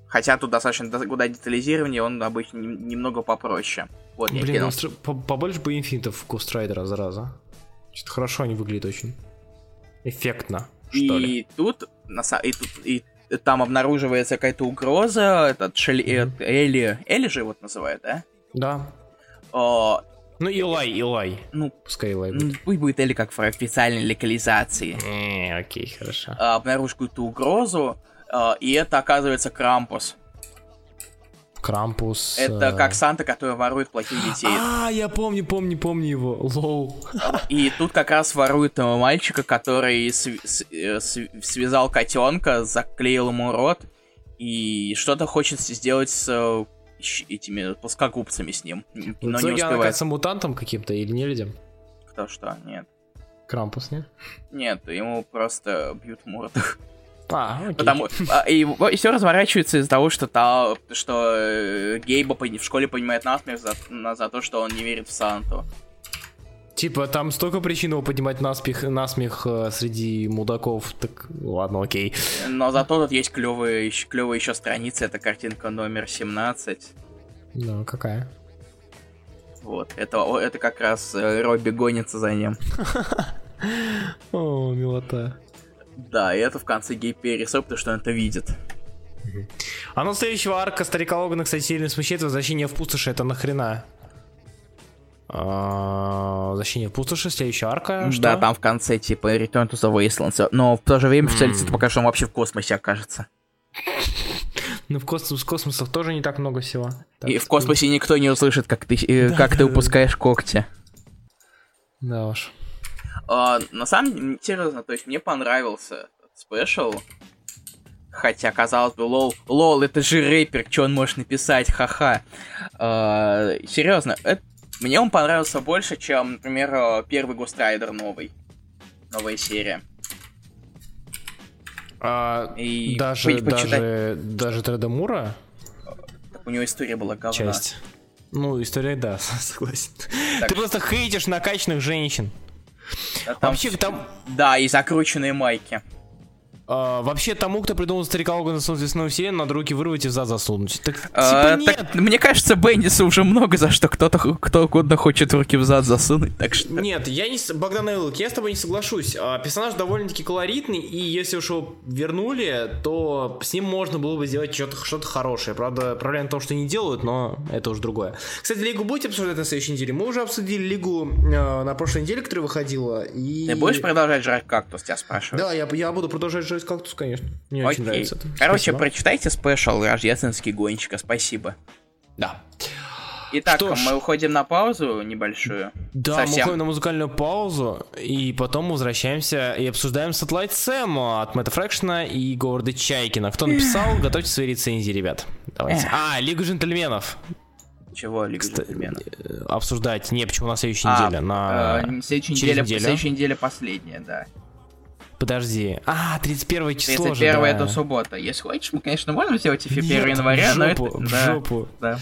Хотя тут достаточно куда детализирование, он обычно немного попроще. Вот, Блин, кинул. побольше бы инфинитов в Ghost Rider, зараза. Что-то хорошо они выглядят очень. Эффектно, что и ли. Тут, на, и тут, и там обнаруживается какая-то угроза, этот Шелли, mm-hmm. Элли, Элли же его называют, да? Да. О, ну, Илай, Илай. Ну, пускай Илай будет. Ну, пусть будет Элли как в официальной локализации. Окей, хорошо. А, обнаружишь какую-то угрозу, а, и это оказывается Крампус. Крампус. Это э... как Санта, который ворует плохих детей. А, я помню, помню, помню его. Лоу. И тут как раз ворует мальчика, который св- э, св- связал котенка, заклеил ему рот и что-то хочет сделать с э, этими плоскогубцами с ним. Но не успевает. Он мутантом каким-то или не людям? Кто что, нет. Крампус, нет? Нет, ему просто бьют в мордах. А, окей. Потому, а, и, и все разворачивается из-за того, что, та, что э, Гейба в школе понимает насмех за, за то, что он не верит в Санту. Типа, там столько причин его поднимать наспех, насмех э, среди мудаков. Так, ладно, окей. Но зато тут есть клевые, клевые еще страницы. Это картинка номер 17. Ну, какая? Вот, это, это как раз э, Робби гонится за ним. О, милота. Да, и это в конце гей пересоп, потому что он это видит. А ну следующего арка старика Логана, кстати, сильно смущает возвращение в пустоши. Это нахрена? А, возвращение в пустоши, следующая арка. Что? Да, там в конце типа Return to the Wastelands. Но в то же время в целом это пока что он вообще в космосе окажется. Ну, в, космос, космосах тоже не так много всего. Так и в космосе никто не услышит, как ты, э, да, как да, ты выпускаешь да. когти. Да уж. А, на самом деле, интересно, то есть мне понравился спешл. Хотя, казалось бы, лол, лол, это же рэпер, что он может написать, ха-ха. А, серьезно, это, мне он понравился больше, чем, например, э, первый Ghost Rider новый. Новая серия. А, и даже, по- даже, даже Трэдда Мура? у него история была говна. Часть. Ну, история, да, согласен. Так Ты просто хейтишь накачанных женщин. Там Вообще там... Да, и закрученные майки. А, вообще тому, кто придумал старика Логана весной вселенную, надо руки вырвать и в зад засунуть. Так, а, типа, нет. Так, мне кажется, Бенниса уже много за что кто-то кто угодно хочет руки в зад засунуть, так что... Нет, я не... Богдан Эйлук, я с тобой не соглашусь. А, персонаж довольно-таки колоритный, и если уж его вернули, то с ним можно было бы сделать что-то что хорошее. Правда, проблема в том, что не делают, но это уже другое. Кстати, Лигу будете обсуждать на следующей неделе? Мы уже обсудили Лигу э, на прошлой неделе, которая выходила, и... Ты будешь продолжать жрать кактус, тебя спрашивают? Да, я, я буду продолжать жрать есть кактус, конечно. Мне Окей. очень нравится это. Короче, Спасибо. прочитайте спешл Рождественский гонщика. Спасибо. Да. Итак, Что мы уходим на паузу небольшую. Да, Совсем. мы уходим на музыкальную паузу, и потом возвращаемся и обсуждаем Satellite Sam от Мэтта Фрэкшена и Говарда Чайкина. Кто написал, готовьте свои рецензии, ребят. Давайте. А, Лига джентльменов. Чего Лига джентльменов? Э, обсуждать. Не, почему на следующей а, неделе? На... Э, следующей, неделе, неделю. следующей неделе последняя, да. Подожди. А, 31 число 31 же, да. это суббота. Если хочешь, мы, конечно, можем сделать эфир 1 января, в жопу, но это... В да, жопу. Да.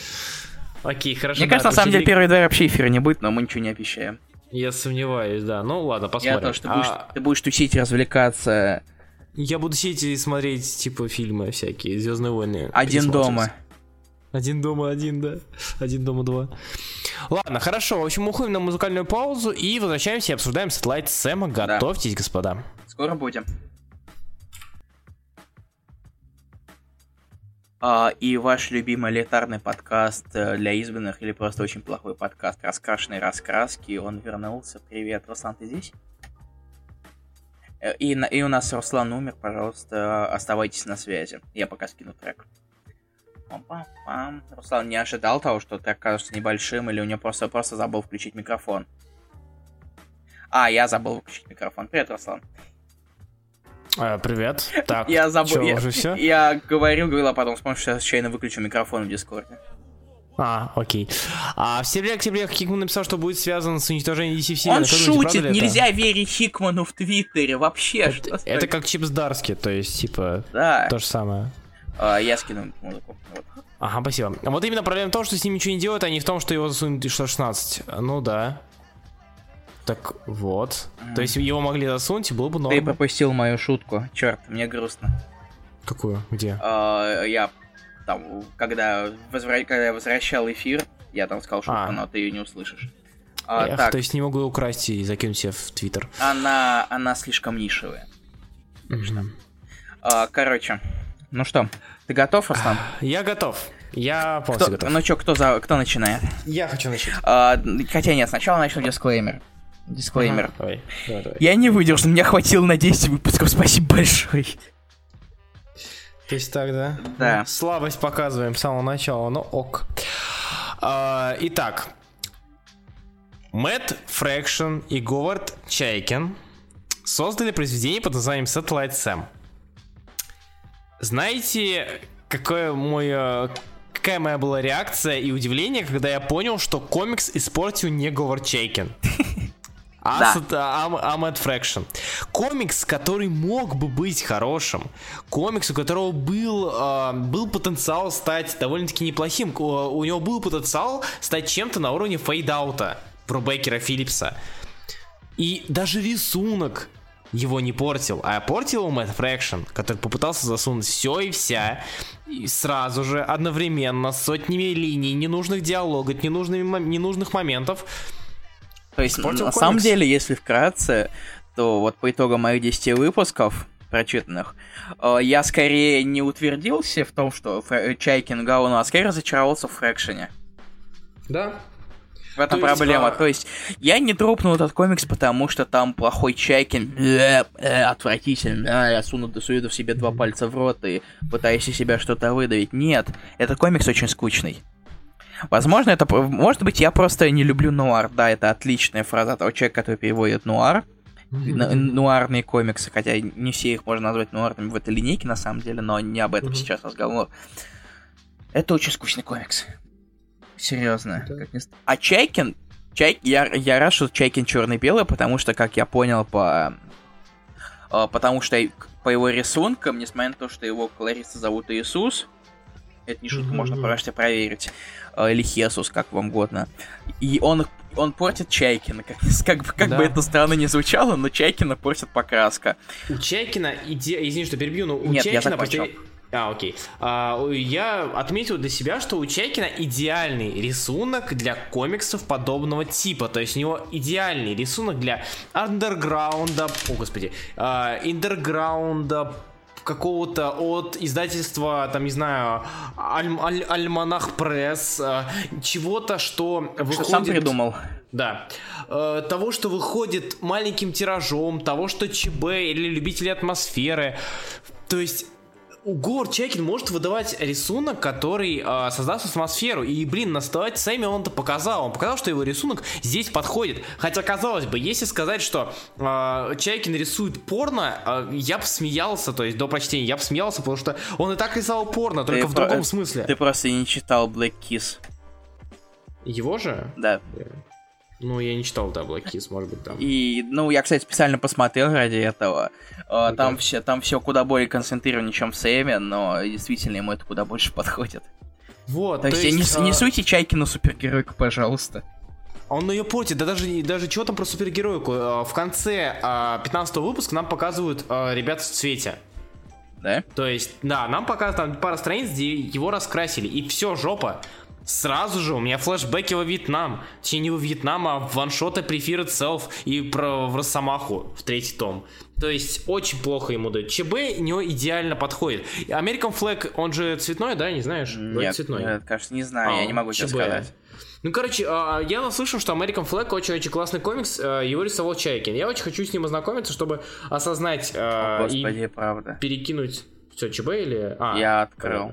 Окей, хорошо. Мне да, кажется, на самом деле, 1 января вообще эфира не будет, но мы ничего не обещаем. Я сомневаюсь, да. Ну ладно, посмотрим. Я то, что ты, будешь, а... ты будешь тусить, развлекаться. Я буду сидеть и смотреть, типа, фильмы всякие, Звездные войны. Один дома. Один дома, один, да. Один дома, два. Ладно, хорошо. В общем, уходим на музыкальную паузу и возвращаемся и обсуждаем Satellite Сэма. Готовьтесь, да. господа. Скоро будем. А, и ваш любимый летарный подкаст э, для избранных или просто очень плохой подкаст «Раскрашенные раскраски». Он вернулся. Привет, Руслан, ты здесь? Э, и, и у нас Руслан умер, пожалуйста, оставайтесь на связи. Я пока скину трек. Руслан не ожидал того, что трек кажется небольшим, или у него просто, просто забыл включить микрофон. А, я забыл включить микрофон. Привет, Руслан. А, привет. Так, я забыл. я, уже все? Я говорил, говорил, а потом вспомнил, что я случайно выключу микрофон в Дискорде. А, окей. А в сериале Блек Хикман написал, что будет связан с уничтожением DC вселенной. Он шутит, нельзя это? верить Хикману в Твиттере, вообще. Это, это как Чипс Дарски, то есть, типа, да. то же самое. А, я скину музыку. Вот. Ага, спасибо. Вот именно проблема в том, что с ним ничего не делают, а не в том, что его засунут 16. Ну да. Так вот. Mm. То есть его могли засунуть, и было бы норм. Ты пропустил мою шутку. Черт, мне грустно. Какую? Где? А, я там, когда, возвра... когда я возвращал эфир, я там сказал шутку, а. но ты ее не услышишь. А, Эх, так. То есть не могу украсть и закинуть себе в Твиттер. Она, она слишком нишевая. Mm-hmm. А, короче, ну что, ты готов, Руслан? Я готов. Я полностью кто, готов. Ну что, кто, за, кто начинает? Я хочу начать. А, хотя нет, сначала начну дисклеймер. Дисклеймер. Ага, давай, давай, давай. Я не выдержал, меня хватило на 10 выпусков, спасибо большое. То есть так, да? Да. Слабость показываем с самого начала, но ок. А, итак, Мэтт Фрэкшн и Говард Чайкин создали произведение под названием Satellite Sam. Знаете, какое мой, э, какая моя была реакция и удивление, когда я понял, что комикс испортил не Говард Чайкин? А, да. А Мэтт Фрэкшн. Комикс, который мог бы быть хорошим. Комикс, у которого был, э, был потенциал стать довольно-таки неплохим. У, у него был потенциал стать чем-то на уровне Fade Out а Брубейкера Филлипса. И даже рисунок его не портил, а портил его Мэтт Фрэкшн, который попытался засунуть все и вся, и сразу же, одновременно, сотнями линий, ненужных диалогов, ненужных, ненужных моментов, то есть, Испортил на комикс. самом деле, если вкратце, то вот по итогам моих 10 выпусков прочитанных, э, я скорее не утвердился в том, что Фр- Чайкин Гауну, а скорее разочаровался в Фрэкшене. Да, в этом То проблема. Есть, а... То есть, я не дропнул этот комикс, потому что там плохой Чайкин, э, э, отвратительно, э, я суну, сую в себе два пальца в рот и пытаюсь из себя что-то выдавить. Нет, этот комикс очень скучный. Возможно, это... Может быть, я просто не люблю нуар. Да, это отличная фраза того человека, который переводит нуар. Нуарные комиксы, хотя не все их можно назвать нуарными в этой линейке, на самом деле, но не об этом сейчас разговор. Это очень скучный комикс. Серьезно. Да. А Чайкин, Чай... я, я рад, что Чайкин черный-белый, потому что, как я понял по... А, потому что по его рисункам, несмотря на то, что его колориста зовут Иисус, это не шутка, mm-hmm. можно просто проверить. Э, или Хесус, как вам угодно. И он, он портит Чайкина. Как, как, бы, как да. бы это странно не звучало, но Чайкина портит покраска. У Чайкина, иде... извини, что перебью, но у Нет, Чайкина... Я после... А, окей. А, я отметил для себя, что у Чайкина идеальный рисунок для комиксов подобного типа. То есть у него идеальный рисунок для андерграунда, о господи, андерграунда, какого-то от издательства, там, не знаю, Аль Аль Альманах Пресс, э, чего-то, что выходит... Что сам придумал. Да. Э, того, что выходит маленьким тиражом, того, что ЧБ или любители атмосферы. То есть Гор Чекин может выдавать рисунок, который э, создаст атмосферу. И, блин, на Starlight Сэмми он это показал. Он показал, что его рисунок здесь подходит. Хотя, казалось бы, если сказать, что э, Чайкин рисует порно, э, я бы смеялся, то есть до прочтения, я бы смеялся, потому что он и так рисовал порно, только ты в другом смысле. Ты просто не читал Black Kiss. Его же? Да. Ну, я не читал Black Kiss, может быть, там. И, ну, я, кстати, специально посмотрел ради этого. Okay. Там все, там все куда более концентрировано, чем в Сэме, но действительно ему это куда больше подходит. Вот, то, то есть, есть, не, а... не суйте Чайкину супергеройку, пожалуйста. Он ее портит, да даже, даже чего там про супергеройку. А, в конце 15 а, выпуска нам показывают а, ребят в цвете. Да? То есть, да, нам показывают там пара страниц, где его раскрасили, и все, жопа. Сразу же у меня флешбеки во Вьетнам. Точнее, не во Вьетнам, а ваншоты Prefer Itself и про в Росомаху в третий том. То есть очень плохо ему дают. ЧБ него идеально подходит. American Flag, он же цветной, да, не знаешь? Нет, цветной. Нет, кажется, не знаю, а, я не могу ЧБ. сказать. Ну, короче, а, я наслышал, что American Flag очень-очень классный комикс, а, его рисовал Чайкин. Я очень хочу с ним ознакомиться, чтобы осознать О, Господи, и правда. перекинуть... Все, ЧБ или... А, я открыл.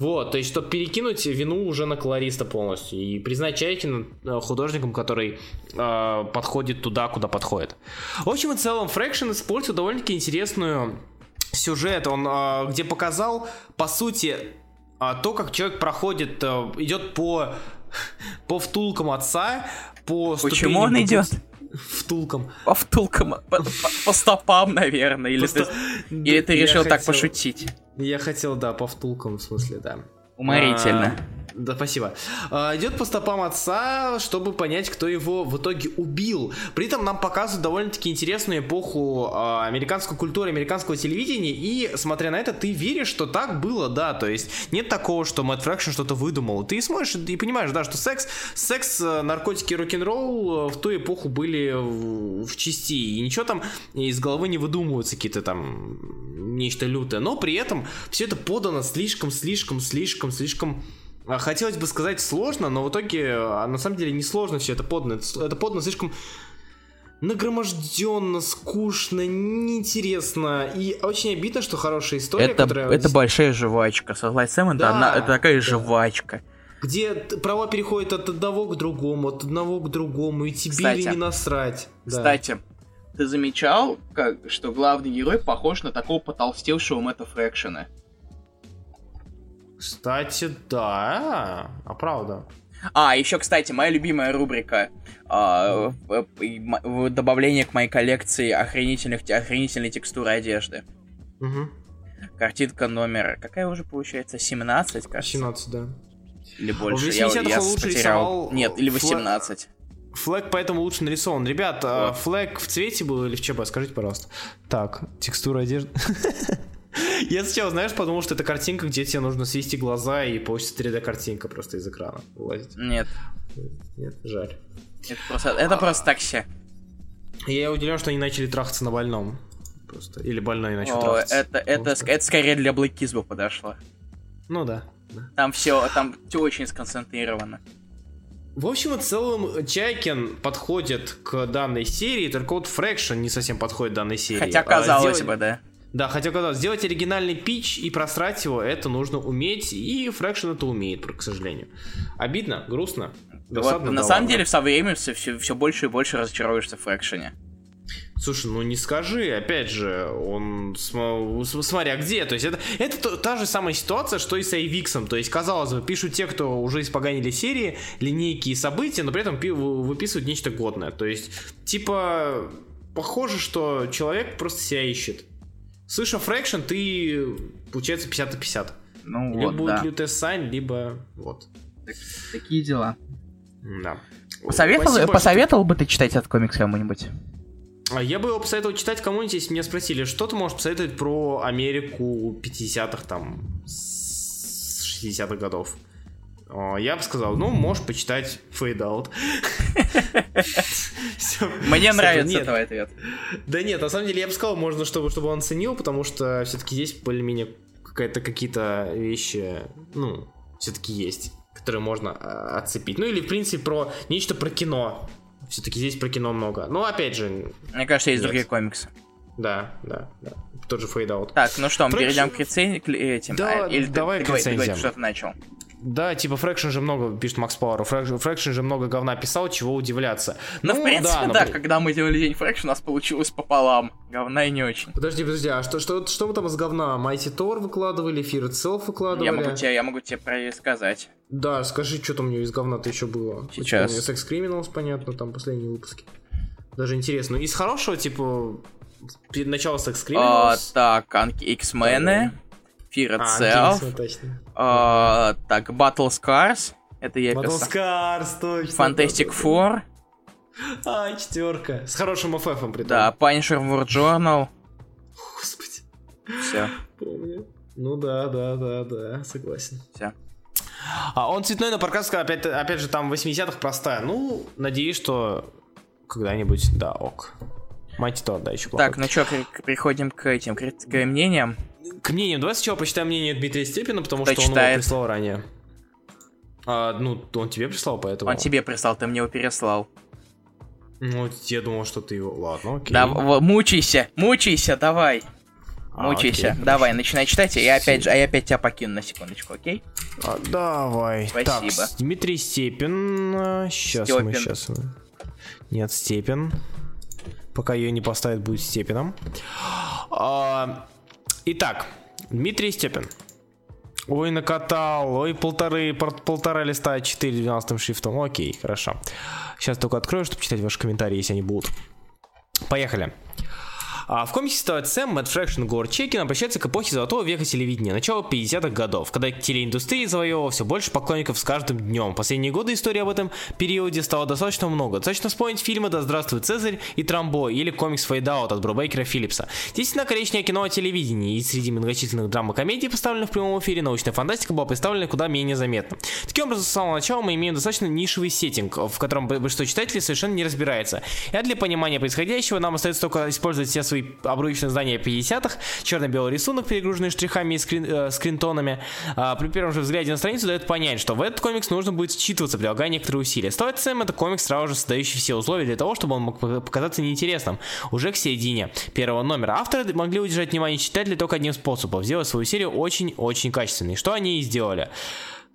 Вот, то есть, чтобы перекинуть вину уже на колориста полностью и признать Чайкина э, художником, который э, подходит туда, куда подходит. В общем и целом, Фрэкшн использует довольно-таки интересную сюжет, он э, где показал, по сути, э, то, как человек проходит, э, идет по, по втулкам отца, по Почему он идет? Втулком. По втулкам, по, по, по стопам, наверное. Или, по ты, или ты решил так хотел, пошутить? Я хотел, да, по втулкам, в смысле, да. Уморительно. А, да, спасибо. А, идет по стопам отца, чтобы понять, кто его в итоге убил. При этом нам показывают довольно-таки интересную эпоху а, американской культуры, американского телевидения. И, смотря на это, ты веришь, что так было, да. То есть нет такого, что Мэтт Фрэкшн что-то выдумал. Ты смотришь и понимаешь, да, что секс, секс, э, наркотики, рок-н-ролл э, в ту эпоху были в, в части. И ничего там из головы не выдумываются какие-то там нечто лютое. Но при этом все это подано слишком, слишком, слишком, слишком хотелось бы сказать сложно, но в итоге а, на самом деле не сложно все это подано. Это подано слишком нагроможденно, скучно, неинтересно. И очень обидно, что хорошая история, это, которая... Это большая жвачка. Согласен, Сэм, да, это, это такая да. жвачка. Где права переходят от одного к другому, от одного к другому, и тебе кстати, ли не насрать. Кстати, да. ты замечал, как, что главный герой похож на такого потолстевшего Мэтта Фрэкшена? Кстати, да. А правда. А, еще, кстати, моя любимая рубрика а, добавление к моей коллекции охренительных, охренительной текстуры одежды. Угу. Картинка номер... Какая уже получается? 17, кажется? 17, да. Или больше. Я, я лучше потерял... Нет, или 18. Флэг поэтому лучше нарисован. Ребят, а вот. флэг в цвете был или в ЧБ? Скажите, пожалуйста. Так, текстура одежды. Я сначала, знаешь, подумал, что это картинка, где тебе нужно свести глаза и получится 3D-картинка просто из экрана вылазить. Нет. Нет, жаль. Это просто, это просто так все. Я удивлен, что они начали трахаться на больном. Просто. Или больной начал О, трахаться. Это, это, это скорее для Black Kiss а подошло. Ну да. да. Там все, там все очень сконцентрировано. В общем и целом, Чайкин подходит к данной серии, только вот Фрэкшн не совсем подходит данной серии. Хотя казалось а, сделать... бы, да. Да, хотя когда сделать оригинальный pitch и просрать его, это нужно уметь, и Фрэкшн это умеет, к сожалению. Обидно, грустно. Вот, на самом деле, со временем все, все, все больше и больше разочаровываешься в Фрэкшене. Слушай, ну не скажи, опять же, он, смотря где, то есть это, это та же самая ситуация, что и с Айвиксом, то есть, казалось бы, пишут те, кто уже испоганили серии, линейки и события, но при этом выписывают нечто годное, то есть, типа, похоже, что человек просто себя ищет. Слыша фрэкшн, ты, получается, 50 на 50. Ну, либо вот, будет да. лютая сань, либо вот. Так, такие дела. Да. Посоветовал, Спасибо, посоветовал что... бы ты читать этот комикс кому-нибудь? А я бы его посоветовал читать кому-нибудь, если меня спросили, что ты можешь посоветовать про Америку 50-х, там, 60-х годов. Я бы сказал, ну, можешь почитать Fade Out. Мне нравится твой ответ. Да нет, на самом деле я бы сказал, можно, чтобы, чтобы он ценил, потому что все-таки здесь более-менее какая-то какие-то вещи, ну, все-таки есть, которые можно а, отцепить. Ну или, в принципе, про нечто про кино. Все-таки здесь про кино много. Но опять же... Мне кажется, есть другие комиксы. Да, да, да. Тот же Out. Так, ну что, мы перейдем к рецензиям? Да, а, давай к рецензиям. Что ты начал? Да, типа Фрэкшн же много, пишет Макс Пауэр, Фрэкшн же много говна писал, чего удивляться. Ну, ну в принципе, да, да, когда мы делали день Фрэкшн, у нас получилось пополам. Говна и не очень. Подожди, подожди, а что, что, что мы там из говна? Mighty Тор выкладывали, Fear Itself выкладывали? Я могу тебе, я могу тебе сказать. Да, скажи, что там у меня из говна-то еще было. Сейчас. У Sex Criminals, понятно, там последние выпуски. Даже интересно. Из хорошего, типа, перед началом Sex Criminals... А, так, X-мены. Fear Itself. А, так, Battle Scars. Это я Battle писал. Scars, точно. Fantastic Four. А, четверка. С хорошим FF при Да, Punisher War Journal. Господи. Все. Помню. Ну да, да, да, да, согласен. Все. А он цветной, но паркаска, опять, опять же, там 80-х простая. Ну, надеюсь, что когда-нибудь, да, ок. Мать то, да, еще плохо. Так, ну что, приходим к этим, к, к мнениям к мнению. Давай сначала почитаем мнение Дмитрия Степина, потому Кто что читает? он его прислал ранее. А, ну, он тебе прислал, поэтому... Он тебе прислал, ты мне его переслал. Ну, я думал, что ты его... Ладно, окей. Да, мучайся, мучайся, давай. А, мучайся. Окей, давай, начинай читать, и я опять же, а я опять тебя покину на секундочку, окей? А, давай. Спасибо. Так, Дмитрий Степин. Сейчас Степин. мы сейчас. Нет, Степин. Пока ее не поставят, будет Степином. А, Итак, Дмитрий Степин. Ой, накатал, ой, полторы, полтора листа А4 12 шрифтом. Окей, хорошо. Сейчас только открою, чтобы читать ваши комментарии, если они будут. Поехали. А в комиксе «Satellite Sam» Мэтт Фрэкшн Говард Чекин обращается к эпохе золотого века телевидения, начала 50-х годов, когда телеиндустрия завоевывала все больше поклонников с каждым днем. Последние годы истории об этом периоде стало достаточно много. Достаточно вспомнить фильмы «Да здравствует Цезарь» и «Трамбо» или комикс «Fade Out» от Брубейкера Филлипса. Здесь на коричневое кино о телевидении, и среди многочисленных драм и комедий, поставленных в прямом эфире, научная фантастика была представлена куда менее заметно. Таким образом, с самого начала мы имеем достаточно нишевый сеттинг, в котором большинство читателей совершенно не разбирается. И для понимания происходящего нам остается только использовать все свои обрывочные здания 50-х, черно-белый рисунок, перегруженный штрихами и скрин, э, скринтонами. А, при первом же взгляде на страницу дает понять, что в этот комикс нужно будет считываться, прилагая некоторые усилия. Стоит Сэм это комикс, сразу же создающий все условия для того, чтобы он мог показаться неинтересным уже к середине первого номера. Авторы могли удержать внимание читателей только одним способом, сделать свою серию очень-очень качественной, что они и сделали.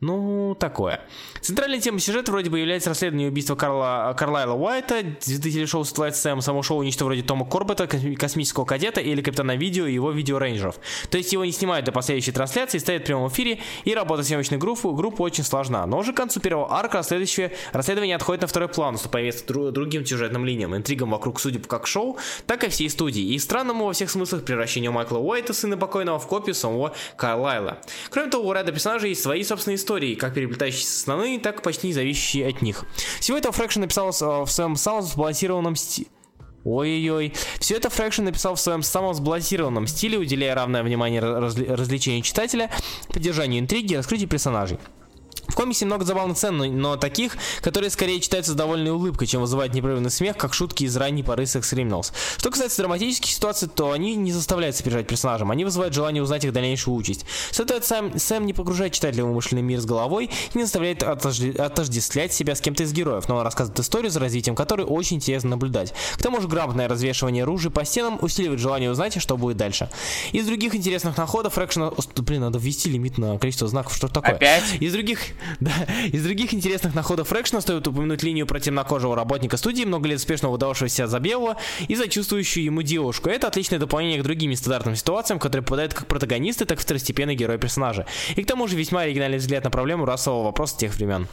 Ну, такое. Центральной темой сюжета вроде бы является расследование убийства Карла, Карлайла Уайта, звезды телешоу Satellite Sam, само шоу нечто вроде Тома Корбета, космического кадета или Капитана Видео и его видеорейнджеров. То есть его не снимают до последующей трансляции, стоят в прямом эфире, и работа съемочной группы, группы очень сложна. Но уже к концу первого арка следующее расследование отходит на второй план, уступая друг, другим сюжетным линиям, интригам вокруг судеб как шоу, так и всей студии, и странному во всех смыслах превращению Майкла Уайта, сына покойного, в копию самого Карлайла. Кроме того, у ряда персонажей есть свои собственные истории, как переплетающиеся с основными, так и почти не зависящие от них. Всего этого Фрэкшн написал в своем самом сбалансированном стиле. Ой-ой-ой. Все это Фрэкшн написал в своем самом сбалансированном стиле, уделяя равное внимание разли развлечению читателя, поддержанию интриги и раскрытию персонажей. В комиксе много забавных сцен, но таких, которые скорее читаются с довольной улыбкой, чем вызывают непрерывный смех, как шутки из ранней поры Sex Criminals. Что касается драматических ситуаций, то они не заставляют сопереживать персонажам, они вызывают желание узнать их дальнейшую участь. Стоит Сэм, Сэм не погружает читателя в умышленный мир с головой и не заставляет отождествлять себя с кем-то из героев, но он рассказывает историю, за развитием которой очень интересно наблюдать. К тому же грамотное развешивание ружей по стенам усиливает желание узнать, что будет дальше. Из других интересных находов Фрэкшена... Блин, надо ввести лимит на количество знаков, что такое? Опять? Из других... Да. Из других интересных находов Фрэкшна стоит упомянуть линию про темнокожего работника студии, много лет успешно выдававшегося за белого и за чувствующую ему девушку. Это отличное дополнение к другим стандартным ситуациям, которые попадают как протагонисты, так и второстепенные герои персонажа. И к тому же весьма оригинальный взгляд на проблему расового вопроса тех времен.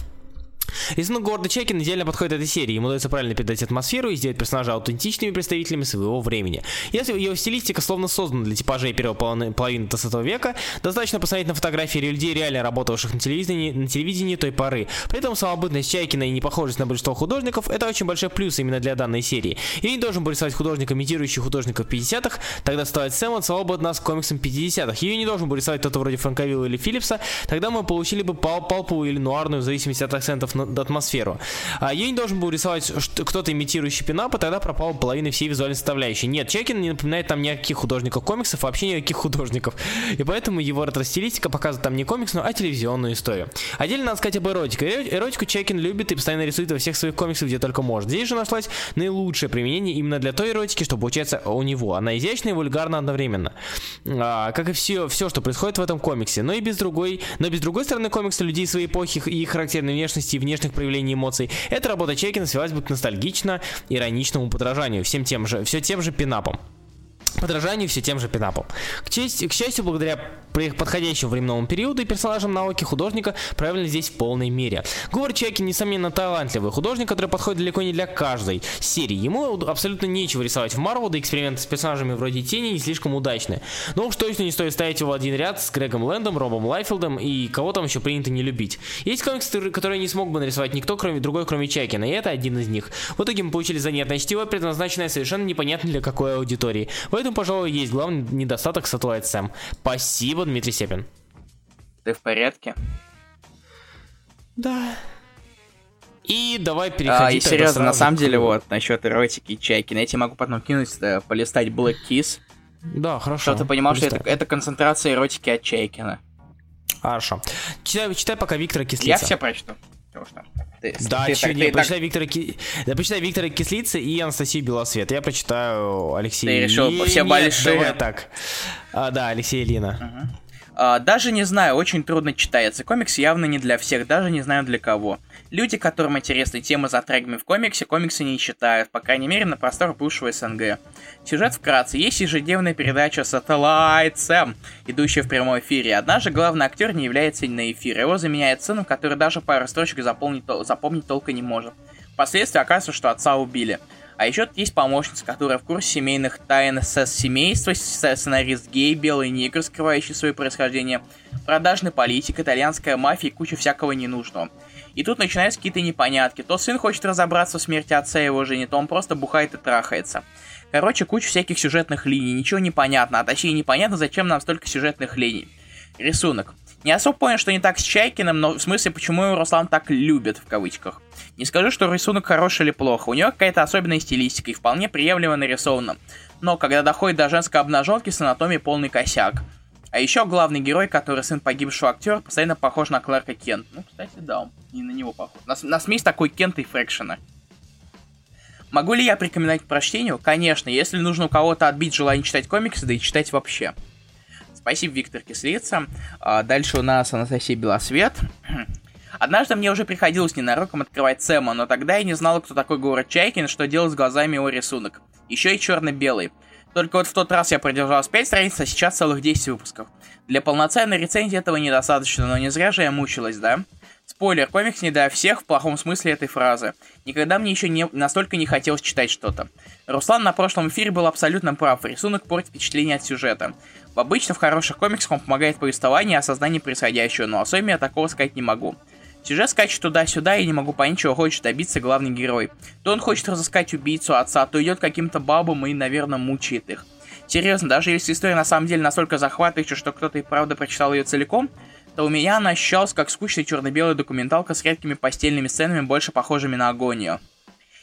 Рисунок Горда Чекин идеально подходит этой серии. Ему удается правильно передать атмосферу и сделать персонажа аутентичными представителями своего времени. Если его стилистика словно создана для типажей первой половины 20 века, достаточно посмотреть на фотографии людей, реально работавших на телевидении, на телевидении той поры. При этом самобытность Чайкина и непохожесть на большинство художников – это очень большой плюс именно для данной серии. Я не должен был рисовать художника, имитирующий художников 50-х, тогда стоит Сэм целого бы нас комиксом 50-х. Ее не должен был рисовать кто-то вроде Франковилла или Филлипса, тогда мы получили бы пал палповую или нуарную, в зависимости от акцентов атмосферу. А я не должен был рисовать кто-то имитирующий пинапа, тогда пропала половина всей визуальной составляющей. Нет, Чекин не напоминает там никаких художников комиксов, вообще никаких художников. И поэтому его ретро-стилистика показывает там не комиксную, а телевизионную историю. Отдельно надо сказать об эротике. Эротику Чекин любит и постоянно рисует во всех своих комиксах, где только может. Здесь же нашлось наилучшее применение именно для той эротики, что получается у него. Она изящная и вульгарна одновременно. А, как и все, все, что происходит в этом комиксе. Но и без другой, но без другой стороны комикса людей своей эпохи и их характерной внешности и внешних проявлений эмоций, эта работа Чекина свелась бы к ностальгично ироничному подражанию всем тем же, все тем же пинапом подражанию все тем же пинапом. К, честь, к счастью, благодаря подходящему временному периоду и персонажам науки художника проявлены здесь в полной мере. Говард Чекин, несомненно, талантливый художник, который подходит далеко не для каждой серии. Ему абсолютно нечего рисовать в Марвел, да эксперименты с персонажами вроде Тени не слишком удачны. Но уж точно не стоит ставить его в один ряд с Грегом Лэндом, Робом Лайфилдом и кого там еще принято не любить. Есть комиксы, которые не смог бы нарисовать никто, кроме другой, кроме Чекина, и это один из них. В итоге мы получили занятное чтиво, предназначенное совершенно непонятно для какой аудитории. В этом, пожалуй, есть главный недостаток Satellite Sam. Спасибо, Дмитрий Сепин. Ты в порядке? Да. И давай переходить. А, и серьезно, на самом деле, вот, насчет эротики и чайки, я тебе могу потом кинуть, э, полистать Black Kiss. Да, хорошо. Чтобы ты понимал, Полистай. что это, это концентрация эротики от Чайкина. Хорошо. Читай, читай пока Виктора Кислица. Я все прочту. Ты, да, ты, не, ты, прочитай, так... Виктора, Ки... да, прочитай Виктора Кислица и Анастасию Белосвет. Я прочитаю Алексея Ты решил Нет, все большие... давай так. А, да, Алексей Лина. Угу. А, даже не знаю, очень трудно читается. Комикс явно не для всех, даже не знаю для кого. Люди, которым интересны темы за трегами в комиксе, комиксы не читают, по крайней мере на простор бывшего СНГ. Сюжет вкратце. Есть ежедневная передача Satellite Sam, идущая в прямом эфире. Однажды главный актер не является на эфир. Его заменяет сыном, который даже пару строчек запомнить, запомнить толком не может. Впоследствии оказывается, что отца убили. А еще тут есть помощница, которая в курсе семейных тайн с семейства, сценарист гей, белый негр, скрывающий свое происхождение, продажный политик, итальянская мафия и куча всякого ненужного. И тут начинаются какие-то непонятки. То сын хочет разобраться в смерти отца и его жены, то он просто бухает и трахается. Короче, куча всяких сюжетных линий, ничего не понятно, а точнее непонятно, зачем нам столько сюжетных линий. Рисунок. Не особо понял, что не так с Чайкиным, но в смысле, почему его Руслан так любит, в кавычках. Не скажу, что рисунок хороший или плохо, у него какая-то особенная стилистика и вполне приемлемо нарисовано. Но когда доходит до женской обнаженки, с анатомией полный косяк. А еще главный герой, который сын погибшего актера, постоянно похож на Кларка Кент. Ну, кстати, да, он не на него похож. На, на смесь такой Кент и Фрэкшена. Могу ли я порекомендовать к прочтению? Конечно, если нужно у кого-то отбить желание читать комиксы, да и читать вообще. Спасибо, Виктор Кислица. А, дальше у нас Анастасия Белосвет. Однажды мне уже приходилось ненароком открывать Сэма, но тогда я не знала, кто такой город Чайкин, что делать с глазами его рисунок. Еще и черно-белый. Только вот в тот раз я продержалась 5 страниц, а сейчас целых 10 выпусков. Для полноценной рецензии этого недостаточно, но не зря же я мучилась, да? Спойлер, комикс не для всех в плохом смысле этой фразы. Никогда мне еще не, настолько не хотелось читать что-то. Руслан на прошлом эфире был абсолютно прав, рисунок портит впечатление от сюжета. Обычно в хороших комиксах он помогает повествованию и осознанию происходящего, но особенно я такого сказать не могу. Сюжет скачет туда-сюда, и не могу понять, чего хочет добиться главный герой. То он хочет разыскать убийцу отца, то идет каким-то бабам и, наверное, мучает их. Серьезно, даже если история на самом деле настолько захватывающая, что кто-то и правда прочитал ее целиком, то у меня она ощущалась как скучная черно-белая документалка с редкими постельными сценами, больше похожими на агонию.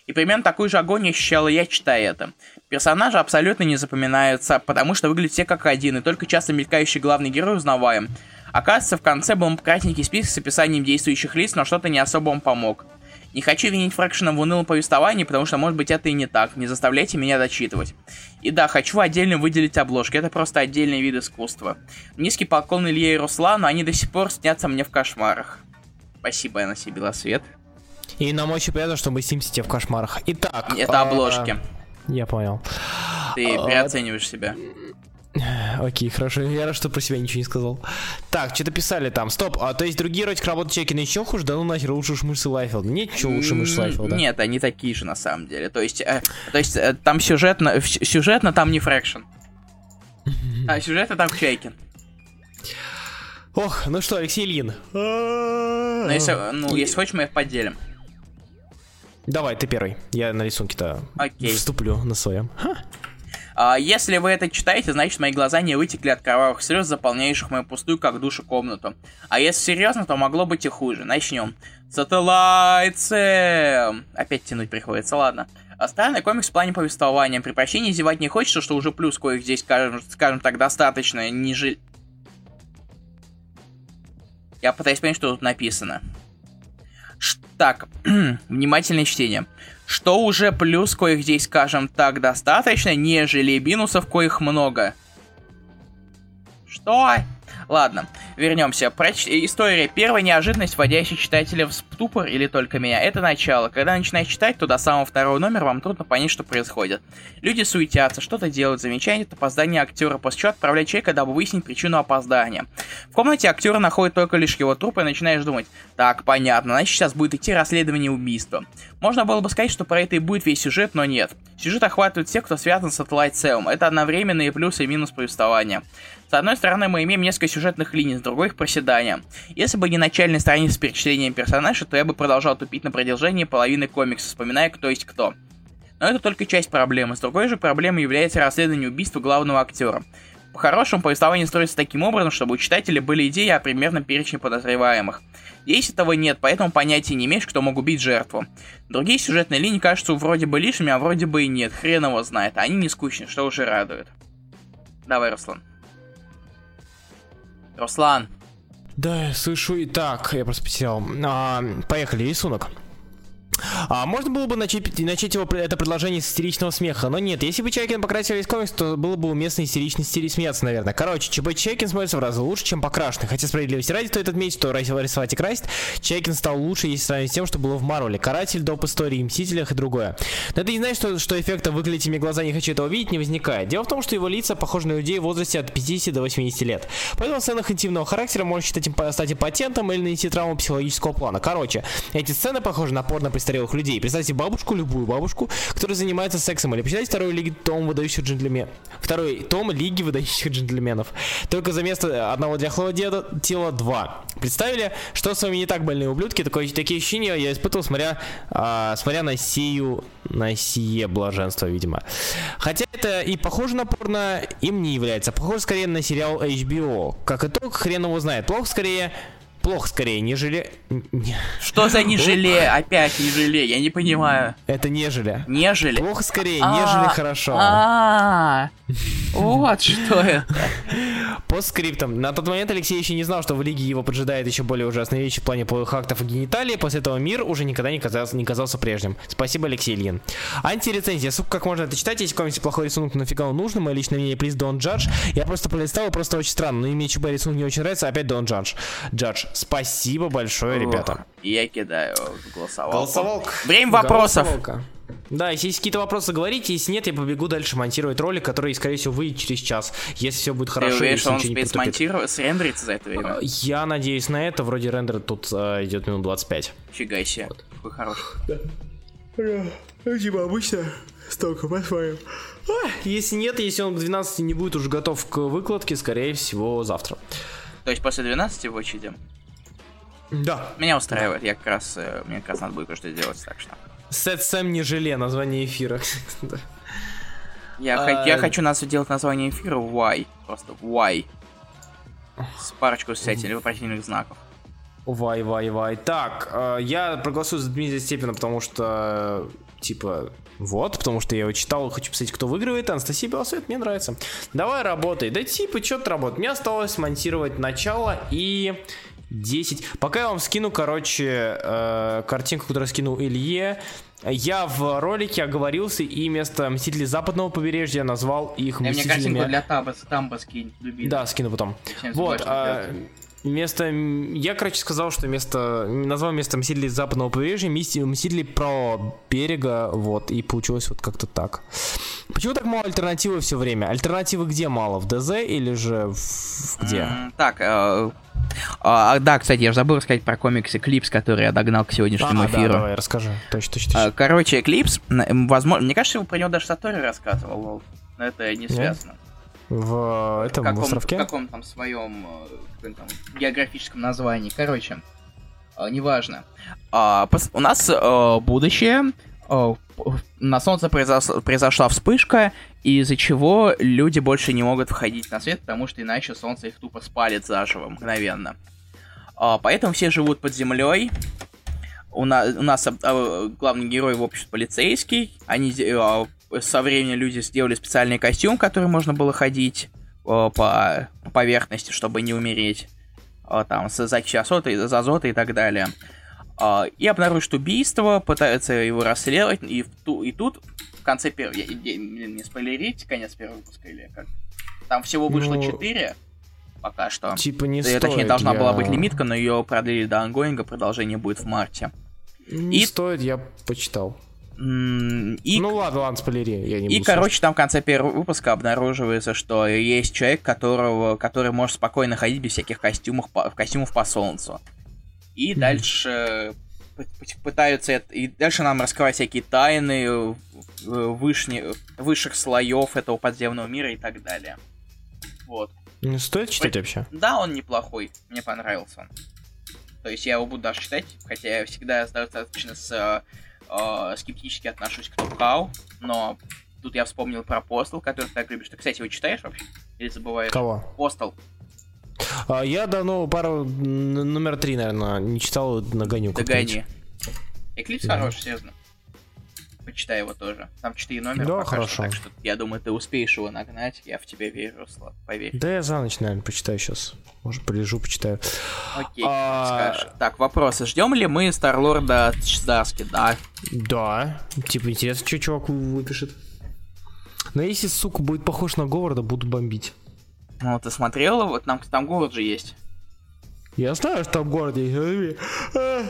И примерно такую же агонию ощущала я, читая это. Персонажи абсолютно не запоминаются, потому что выглядят все как один, и только часто мелькающий главный герой узнаваем. Оказывается, в конце был кратенький список с описанием действующих лиц, но что-то не особо он помог. Не хочу винить Фрэкшена в унылом повествовании, потому что, может быть, это и не так. Не заставляйте меня дочитывать. И да, хочу отдельно выделить обложки. Это просто отдельный вид искусства. Низкий поклон Илье и Руслану, они до сих пор снятся мне в кошмарах. Спасибо, Анна Белосвет. И нам очень приятно, что мы снимся тебе в кошмарах. Итак. Это а, обложки. Я понял. Ты а, переоцениваешь себя. Окей, хорошо. Я рад, что про себя ничего не сказал. Так, что-то писали там. Стоп, а то есть другие ротик работают чекины еще хуже? Да ну нахер, лучше уж мышцы Лайфилд. Нет, что лучше мышцы Лайфилда. Нет, они такие же на самом деле. То есть, э, то есть э, там сюжетно, сюжетно там не фрэкшн. А сюжетно там Чайкин. Ох, ну что, Алексей Ильин. Ну, если, ну, если хочешь, мы их поделим. Давай, ты первый. Я на рисунке-то Окей. вступлю на своем. А, если вы это читаете, значит мои глаза не вытекли от кровавых слез, заполняющих мою пустую как душу комнату. А если серьезно, то могло быть и хуже. Начнем. Сателлайцы! Опять тянуть приходится, ладно. Странный комикс в плане повествования. При прощении зевать не хочется, что уже плюс коих здесь, скажем, скажем так, достаточно. Не жи... Я пытаюсь понять, что тут написано. Так, внимательное чтение. Что уже плюс, коих здесь, скажем так, достаточно, нежели минусов, коих много. Что? Ладно, вернемся. Проч... История. Первая неожиданность, вводящая читателя в ступор или только меня, это начало. Когда начинаешь читать, то до самого второго номера вам трудно понять, что происходит. Люди суетятся, что-то делают, замечают опоздание актера, после чего отправляют человека, дабы выяснить причину опоздания. В комнате актера находит только лишь его труп, и начинаешь думать, так, понятно, значит сейчас будет идти расследование убийства. Можно было бы сказать, что про это и будет весь сюжет, но нет. Сюжет охватывает всех, кто связан с Cell. Это одновременные плюсы и минус повествования. С одной стороны, мы имеем несколько сюжетных линий, с другой их проседания. Если бы не начальная страница с перечислением персонажей, то я бы продолжал тупить на продолжении половины комикса, вспоминая, кто есть кто. Но это только часть проблемы. С другой же проблемой является расследование убийства главного актера. По-хорошему, повествование строится таким образом, чтобы у читателя были идеи о примерном перечне подозреваемых. Здесь этого нет, поэтому понятия не имеешь, кто мог убить жертву. Другие сюжетные линии кажутся вроде бы лишними, а вроде бы и нет. Хрен его знает. Они не скучны, что уже радует. Давай, Руслан. Руслан. Да, слышу и так, я просто потерял. А, поехали, рисунок. А можно было бы начать, начать его это предложение с истеричного смеха, но нет. Если бы Чайкин покрасил весь комикс, то было бы уместно истерично смеяться, наверное. Короче, ЧБ Чайкин смотрится в разы лучше, чем покрашенный. Хотя справедливости ради стоит отметить, что рисовать и красить Чайкин стал лучше, если сравнить с тем, что было в Марвеле. Каратель, доп. истории, Мстителях и другое. Но это не значит, что, что эффекта выглядите мне глаза, не хочу этого видеть, не возникает. Дело в том, что его лица похожи на людей в возрасте от 50 до 80 лет. Поэтому в сценах интимного характера можно считать им стать патентом или нанести травму психологического плана. Короче, эти сцены похожи на порно престарелых людей. Представьте бабушку, любую бабушку, которая занимается сексом. Или почитайте второй лиги том выдающих джентльменов. Второй том Лиги выдающих джентльменов. Только за место одного дряхлого деда тела два. Представили, что с вами не так больные ублюдки? Такое, такие ощущения я испытывал, смотря, а, смотря на сию, на сие блаженство, видимо. Хотя это и похоже на порно, им не является. Похоже скорее на сериал HBO. Как итог, хрен его знает. Плохо скорее плохо скорее, нежели... Что за нежели? Опять нежели, я не понимаю. Это нежели. Нежели? Плохо скорее, нежели а, хорошо. А, вот что это. По скриптам. На тот момент Алексей еще не знал, что в Лиге его поджидает еще более ужасные вещи в плане половых актов и гениталии. После этого мир уже никогда не казался, не казался прежним. Спасибо, Алексей Ильин. Антирецензия. Сука, как можно это читать? Если комиксе плохой рисунок, нафига он нужен? Мое личное мнение, please don't judge. Я просто пролистал, и просто очень странно. Но имя ЧБ рисунок не очень нравится, опять don't judge. Judge. Спасибо большое, ребята. Я кидаю голосовалку. Голосовалка. Время вопросов. Голосовалка. Да, если есть какие-то вопросы, говорите. Если нет, я побегу дальше монтировать ролик, который, скорее всего, выйдет через час. Если все будет хорошо. Ты уверен, что он успеет смонтировать, срендериться за это время? Я надеюсь на это. Вроде рендер тут э, идет минут 25. Фига себе. Вот. Какой хороший. Да. Ну, типа обычно столько, посмотрим. Если нет, если он к 12 не будет уже готов к выкладке, скорее всего, завтра. То есть после 12 в очереди? Да. Меня устраивает, я как раз, э, мне как раз надо будет кое-что сделать, так что. Сет Сэм не желе, название эфира. я, а... я хочу нас делать название эфира Why. Просто Why. С парочку или вопросительных знаков. Вай, вай, вай. Так, э, я проголосую за Дмитрия Степина, потому что, типа, вот, потому что я его читал, хочу посмотреть, кто выигрывает. Анастасия голосует, мне нравится. Давай работай. Да типа, что-то работает. Мне осталось монтировать начало и 10. Пока я вам скину, короче, э, картинку, которую скинул Илье. Я в ролике оговорился и вместо Мстителей Западного побережья назвал их Мстителями... Мне картинку для Таба, Тамба скинь, любимый. Да, скину потом. Вот, а, Вместо... Я, короче, сказал, что вместо... Назвал вместо Мстителей Западного побережья Мстители про берега, вот, и получилось вот как-то так. Почему так мало альтернативы все время? Альтернативы где мало? В ДЗ или же в... где? Mm, так, э, а, да, кстати, я забыл рассказать про комиксы Клипс, который я догнал к сегодняшнему а, эфиру. Да, давай, расскажи. Точно, точно, точно. А, короче, Клипс, возможно, мне кажется, его про него даже Сатори рассказывал, но это не связано. В этом каком, островке? В каком там своем э, там, географическом названии. Короче, э, неважно. А, у нас а, будущее. А, на Солнце произошла, произошла вспышка, из-за чего люди больше не могут входить на свет, потому что иначе Солнце их тупо спалит заживо, мгновенно. А, поэтому все живут под землей. У нас, у нас а, главный герой, в общем, полицейский. Они а, со временем люди сделали специальный костюм, который можно было ходить э, по поверхности, чтобы не умереть. Э, там, с азота, из азота и так далее. Э, и обнаружат убийство, пытаются его расследовать, и, ту, и тут в конце первого... Я, я, не спойлерить конец первого выпуска или как? Там всего вышло ну... 4 пока что. Типа не стоит. Точнее, должна я... была быть лимитка, но ее продлили до ангоинга, продолжение будет в марте. Не и... стоит, я почитал. И... Ну ладно, ладно, спойлери, я не И, короче, там в конце первого выпуска обнаруживается, что есть человек, которого, который может спокойно ходить без всяких костюмов, по, костюмов по солнцу. И mm-hmm. дальше пытаются это... И дальше нам раскрывать всякие тайны вышни, высших слоев этого подземного мира и так далее. Вот. Не стоит читать вообще? Да, он неплохой. Мне понравился он. То есть я его буду даже читать, хотя я всегда достаточно с э, скептически отношусь к Топхау, но тут я вспомнил про Постал, который ты так любишь. Ты, кстати, его читаешь вообще? Или забываешь? Кого? Постал. А, я давно пару номер три, наверное, не читал, нагоню. Догони. Эклипс да. хороший, серьезно. Почитай его тоже. Там четыре номера да, пока хорошо. Что, так что я думаю, ты успеешь его нагнать. Я в тебя верю, Слав, поверь. Да я за ночь, наверное, почитаю сейчас. Может, полежу, почитаю. Окей, а... скажешь. Так, вопросы. Ждем ли мы Старлорда Чизарски? Да. Да. Типа, интересно, что чувак выпишет. Но если, сука, будет похож на Говарда, буду бомбить. Ну, ты смотрела? Вот там, там Говард же есть. Я знаю, что там Говард есть. А,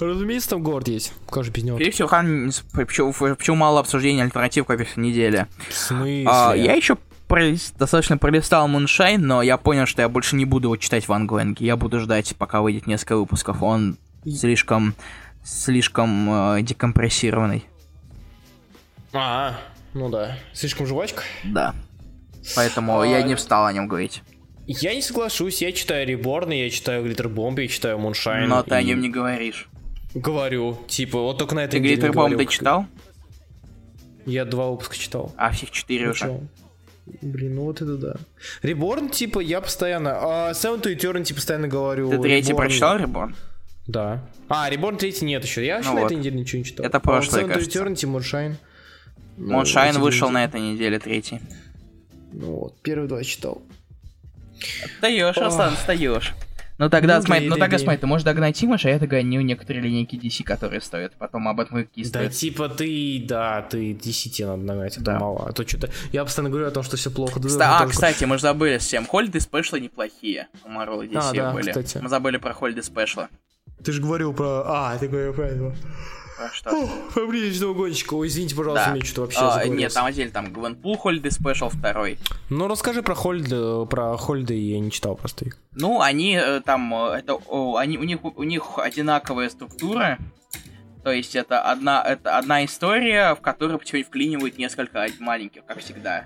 Разумеется, там Говард есть. Как же без него? Перед хан, почему, почему мало обсуждения альтернативок недели? В смысле? А, я еще пролист, достаточно пролистал Moonshine, но я понял, что я больше не буду его читать в ongoing е. Я буду ждать, пока выйдет несколько выпусков. Он слишком, слишком э, декомпрессированный. А, ну да. Слишком жвачка? Да. Поэтому а... я не встал о нем говорить. Я не соглашусь, я читаю Реборн, я читаю Глиттер Бомб, я читаю Муншайн. Но и... ты о нем не говоришь. Говорю, типа, вот только на этой Ты Глиттер Бомб ты читал? Я два выпуска читал. А всех четыре уже? Блин, ну вот это да. Реборн, типа, я постоянно... А Seven to Eternity постоянно говорю. Ты третий Reborn... прочитал Реборн? Да. А, Reborn третий нет еще. Я ну на вот. этой неделе ничего не читал. Это прошлое, а Seven to Eternity, Moonshine. Moonshine вышел на этой неделе, третий. Ну вот, первые два читал. Отстаешь, Аслан, отстаешь. Ну тогда, ну, смотри, ну тогда смотри, ты можешь догнать Тимоша, а я догоню некоторые линейки DC, которые стоят. Потом об этом какие стоят. Да, типа ты, да, ты DC тебе надо догнать, это да. мало. А то что-то. Я постоянно говорю о том, что все плохо. Кста- а, кстати, мы же забыли всем. Хольды спешлы неплохие. У Marvel DC а, да, были. Кстати. Мы забыли про holiday special ы. Ты же говорил про. А, ты говорил про этого. Про что? Фабричного гонщика. Ой, извините, пожалуйста, да. мне что-то вообще а, Нет, там отдельно, там Гвенпул Хольды Спешл второй. Ну, расскажи про Хольды, про Хольды, я не читал просто их. Ну, они э, там, э, это, они, у них, у них одинаковая структура, то есть это одна, это одна история, в которую потихоньку вклинивают несколько маленьких, как всегда.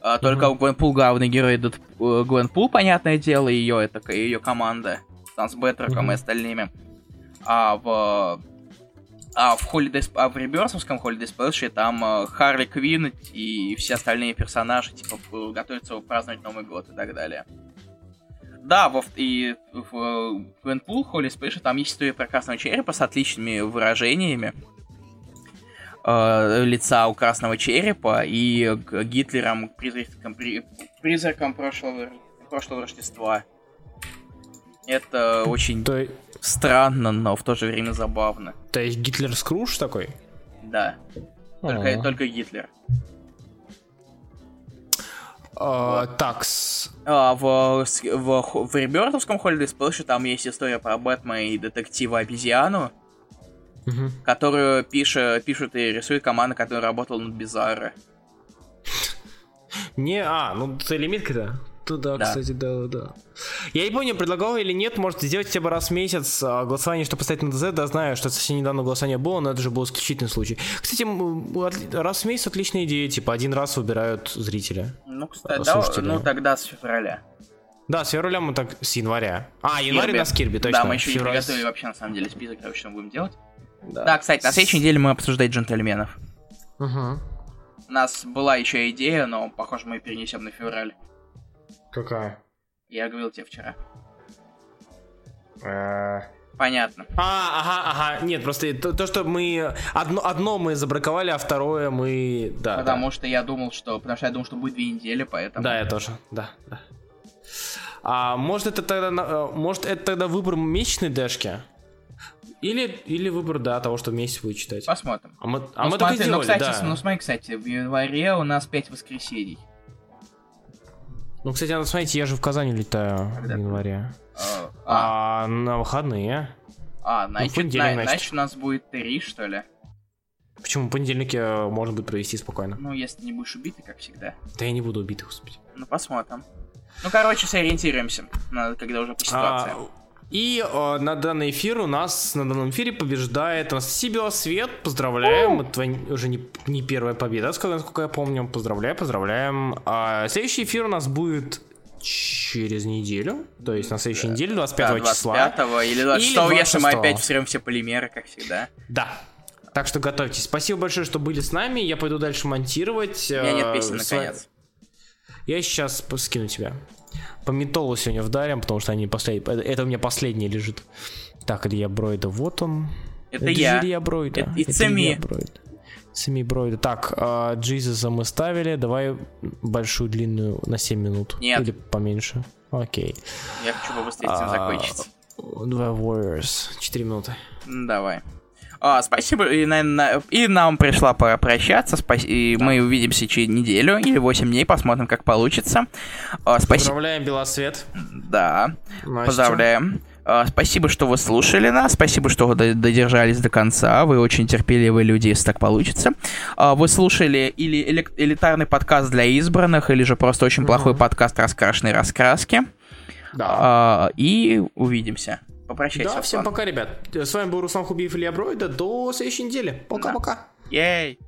А, только mm-hmm. у Гвенпул главный герой идут э, Гвенпул, понятное дело, ее это ее команда там с Бэтроком mm-hmm. и остальными. А в а в Holiday, а в Реберсовском Holiday Special там э, Харли Квин и все остальные персонажи, типа, готовятся праздновать Новый год и так далее. Да, во, и в Гвенпул Холли Спэша там есть история про красного черепа с отличными выражениями э, лица у красного черепа и Гитлером, призраком, при, призраком прошлого, прошлого Рождества. Это очень То... странно, но в то же время забавно. То есть Гитлер Скруш такой? Да. Только, только Гитлер. Вот. Такс. А, в, в, в Ребертовском Holiday Splash там есть история про Бэтмена и детектива обезьяну, uh-huh. которую пишет, пишет и рисует команда, которая работала над Бизарро. Не, а, ну это лимитка-то. Да, да, кстати, да, да. Я не помню, предлагал или нет, может сделать хотя бы раз в месяц а, голосование, чтобы поставить на ДЗ, да, знаю, что совсем недавно голосование было, но это же был исключительный случай. Кстати, раз в месяц отличная идея, типа один раз выбирают зрителя. Ну, кстати, да, ну тогда с февраля. Да, с февраля мы так, с января. А, январь у нас Кирби, точно. Да, мы еще Февраль... не приготовили вообще, на самом деле, список того, что мы будем делать. Да. да, кстати, на следующей неделе мы обсуждать джентльменов. Угу. У нас была еще идея, но, похоже, мы перенесем на февраль. Какая? Я говорил тебе вчера. Э. Понятно. А, ага, ага. Нет, просто то, то что мы одно, одно мы забраковали, а второе мы. Да. Потому да. что я думал, что. Потому что я думал, что будет две недели, поэтому. Да, я тоже. Да, да. А может это тогда. Э, может это тогда выбор месячной дэшки? Или, или выбор, да, того, что месяц будет читать. Посмотрим. А мы, а ну, мы смотри, так и ну, сделали, кстати, да. ну смотри, кстати, в январе у нас 5 воскресений. Ну, кстати, надо смотреть, я же в Казани летаю Когда? в январе. А, а, а на выходные. А, значит, ну, на, значит, значит, у нас будет три, что ли? Почему понедельники э, можно будет провести спокойно? Ну, если не будешь убитый, как всегда. Да я не буду убитый, господи. Ну, посмотрим. Ну, короче, сориентируемся, когда уже по ситуации. А, и э, на данный эфир у нас на данном эфире побеждает Анастасия Белосвет. Поздравляем. Это уже не, не первая победа, насколько я помню. Поздравляю, поздравляем. А следующий эфир у нас будет через неделю. То есть на следующей да. неделе, 25 да, 25 числа. или 26, или 26 если мы опять встрем все полимеры, как всегда. Да. Так что готовьтесь. Спасибо большое, что были с нами. Я пойду дальше монтировать. У меня нет песни, наконец. Я сейчас скину тебя. По металлу сегодня вдарим, потому что они последние. Это у меня последний лежит. Так, Илья Бройда, вот он. Это, это я. Илья Бройда. Это, это Илья Бройда. Семиброида. Так, э, Джизуса мы ставили. Давай большую длинную на 7 минут. Нет. Или поменьше. Окей. Я хочу побыстрее этим закончить. Два Warriors. 4 минуты. Давай. А, спасибо. И, наверное, и нам пришла пора прощаться. Спас... И да. мы увидимся через неделю или 8 дней. Посмотрим, как получится. А, спасибо. Поздравляем, Белосвет. Да. Настя. Поздравляем. А, спасибо, что вы слушали нас. Спасибо, что вы додержались до конца. Вы очень терпеливые люди, если так получится. А, вы слушали или элитарный подкаст для избранных, или же просто очень плохой подкаст «Раскрашенные раскраски». Да. А, и увидимся. Попрощайся. Да, всем пока, ребят. С вами был Руслан Хубиев Илья Бройда. До следующей недели. Пока-пока. Да. Ей.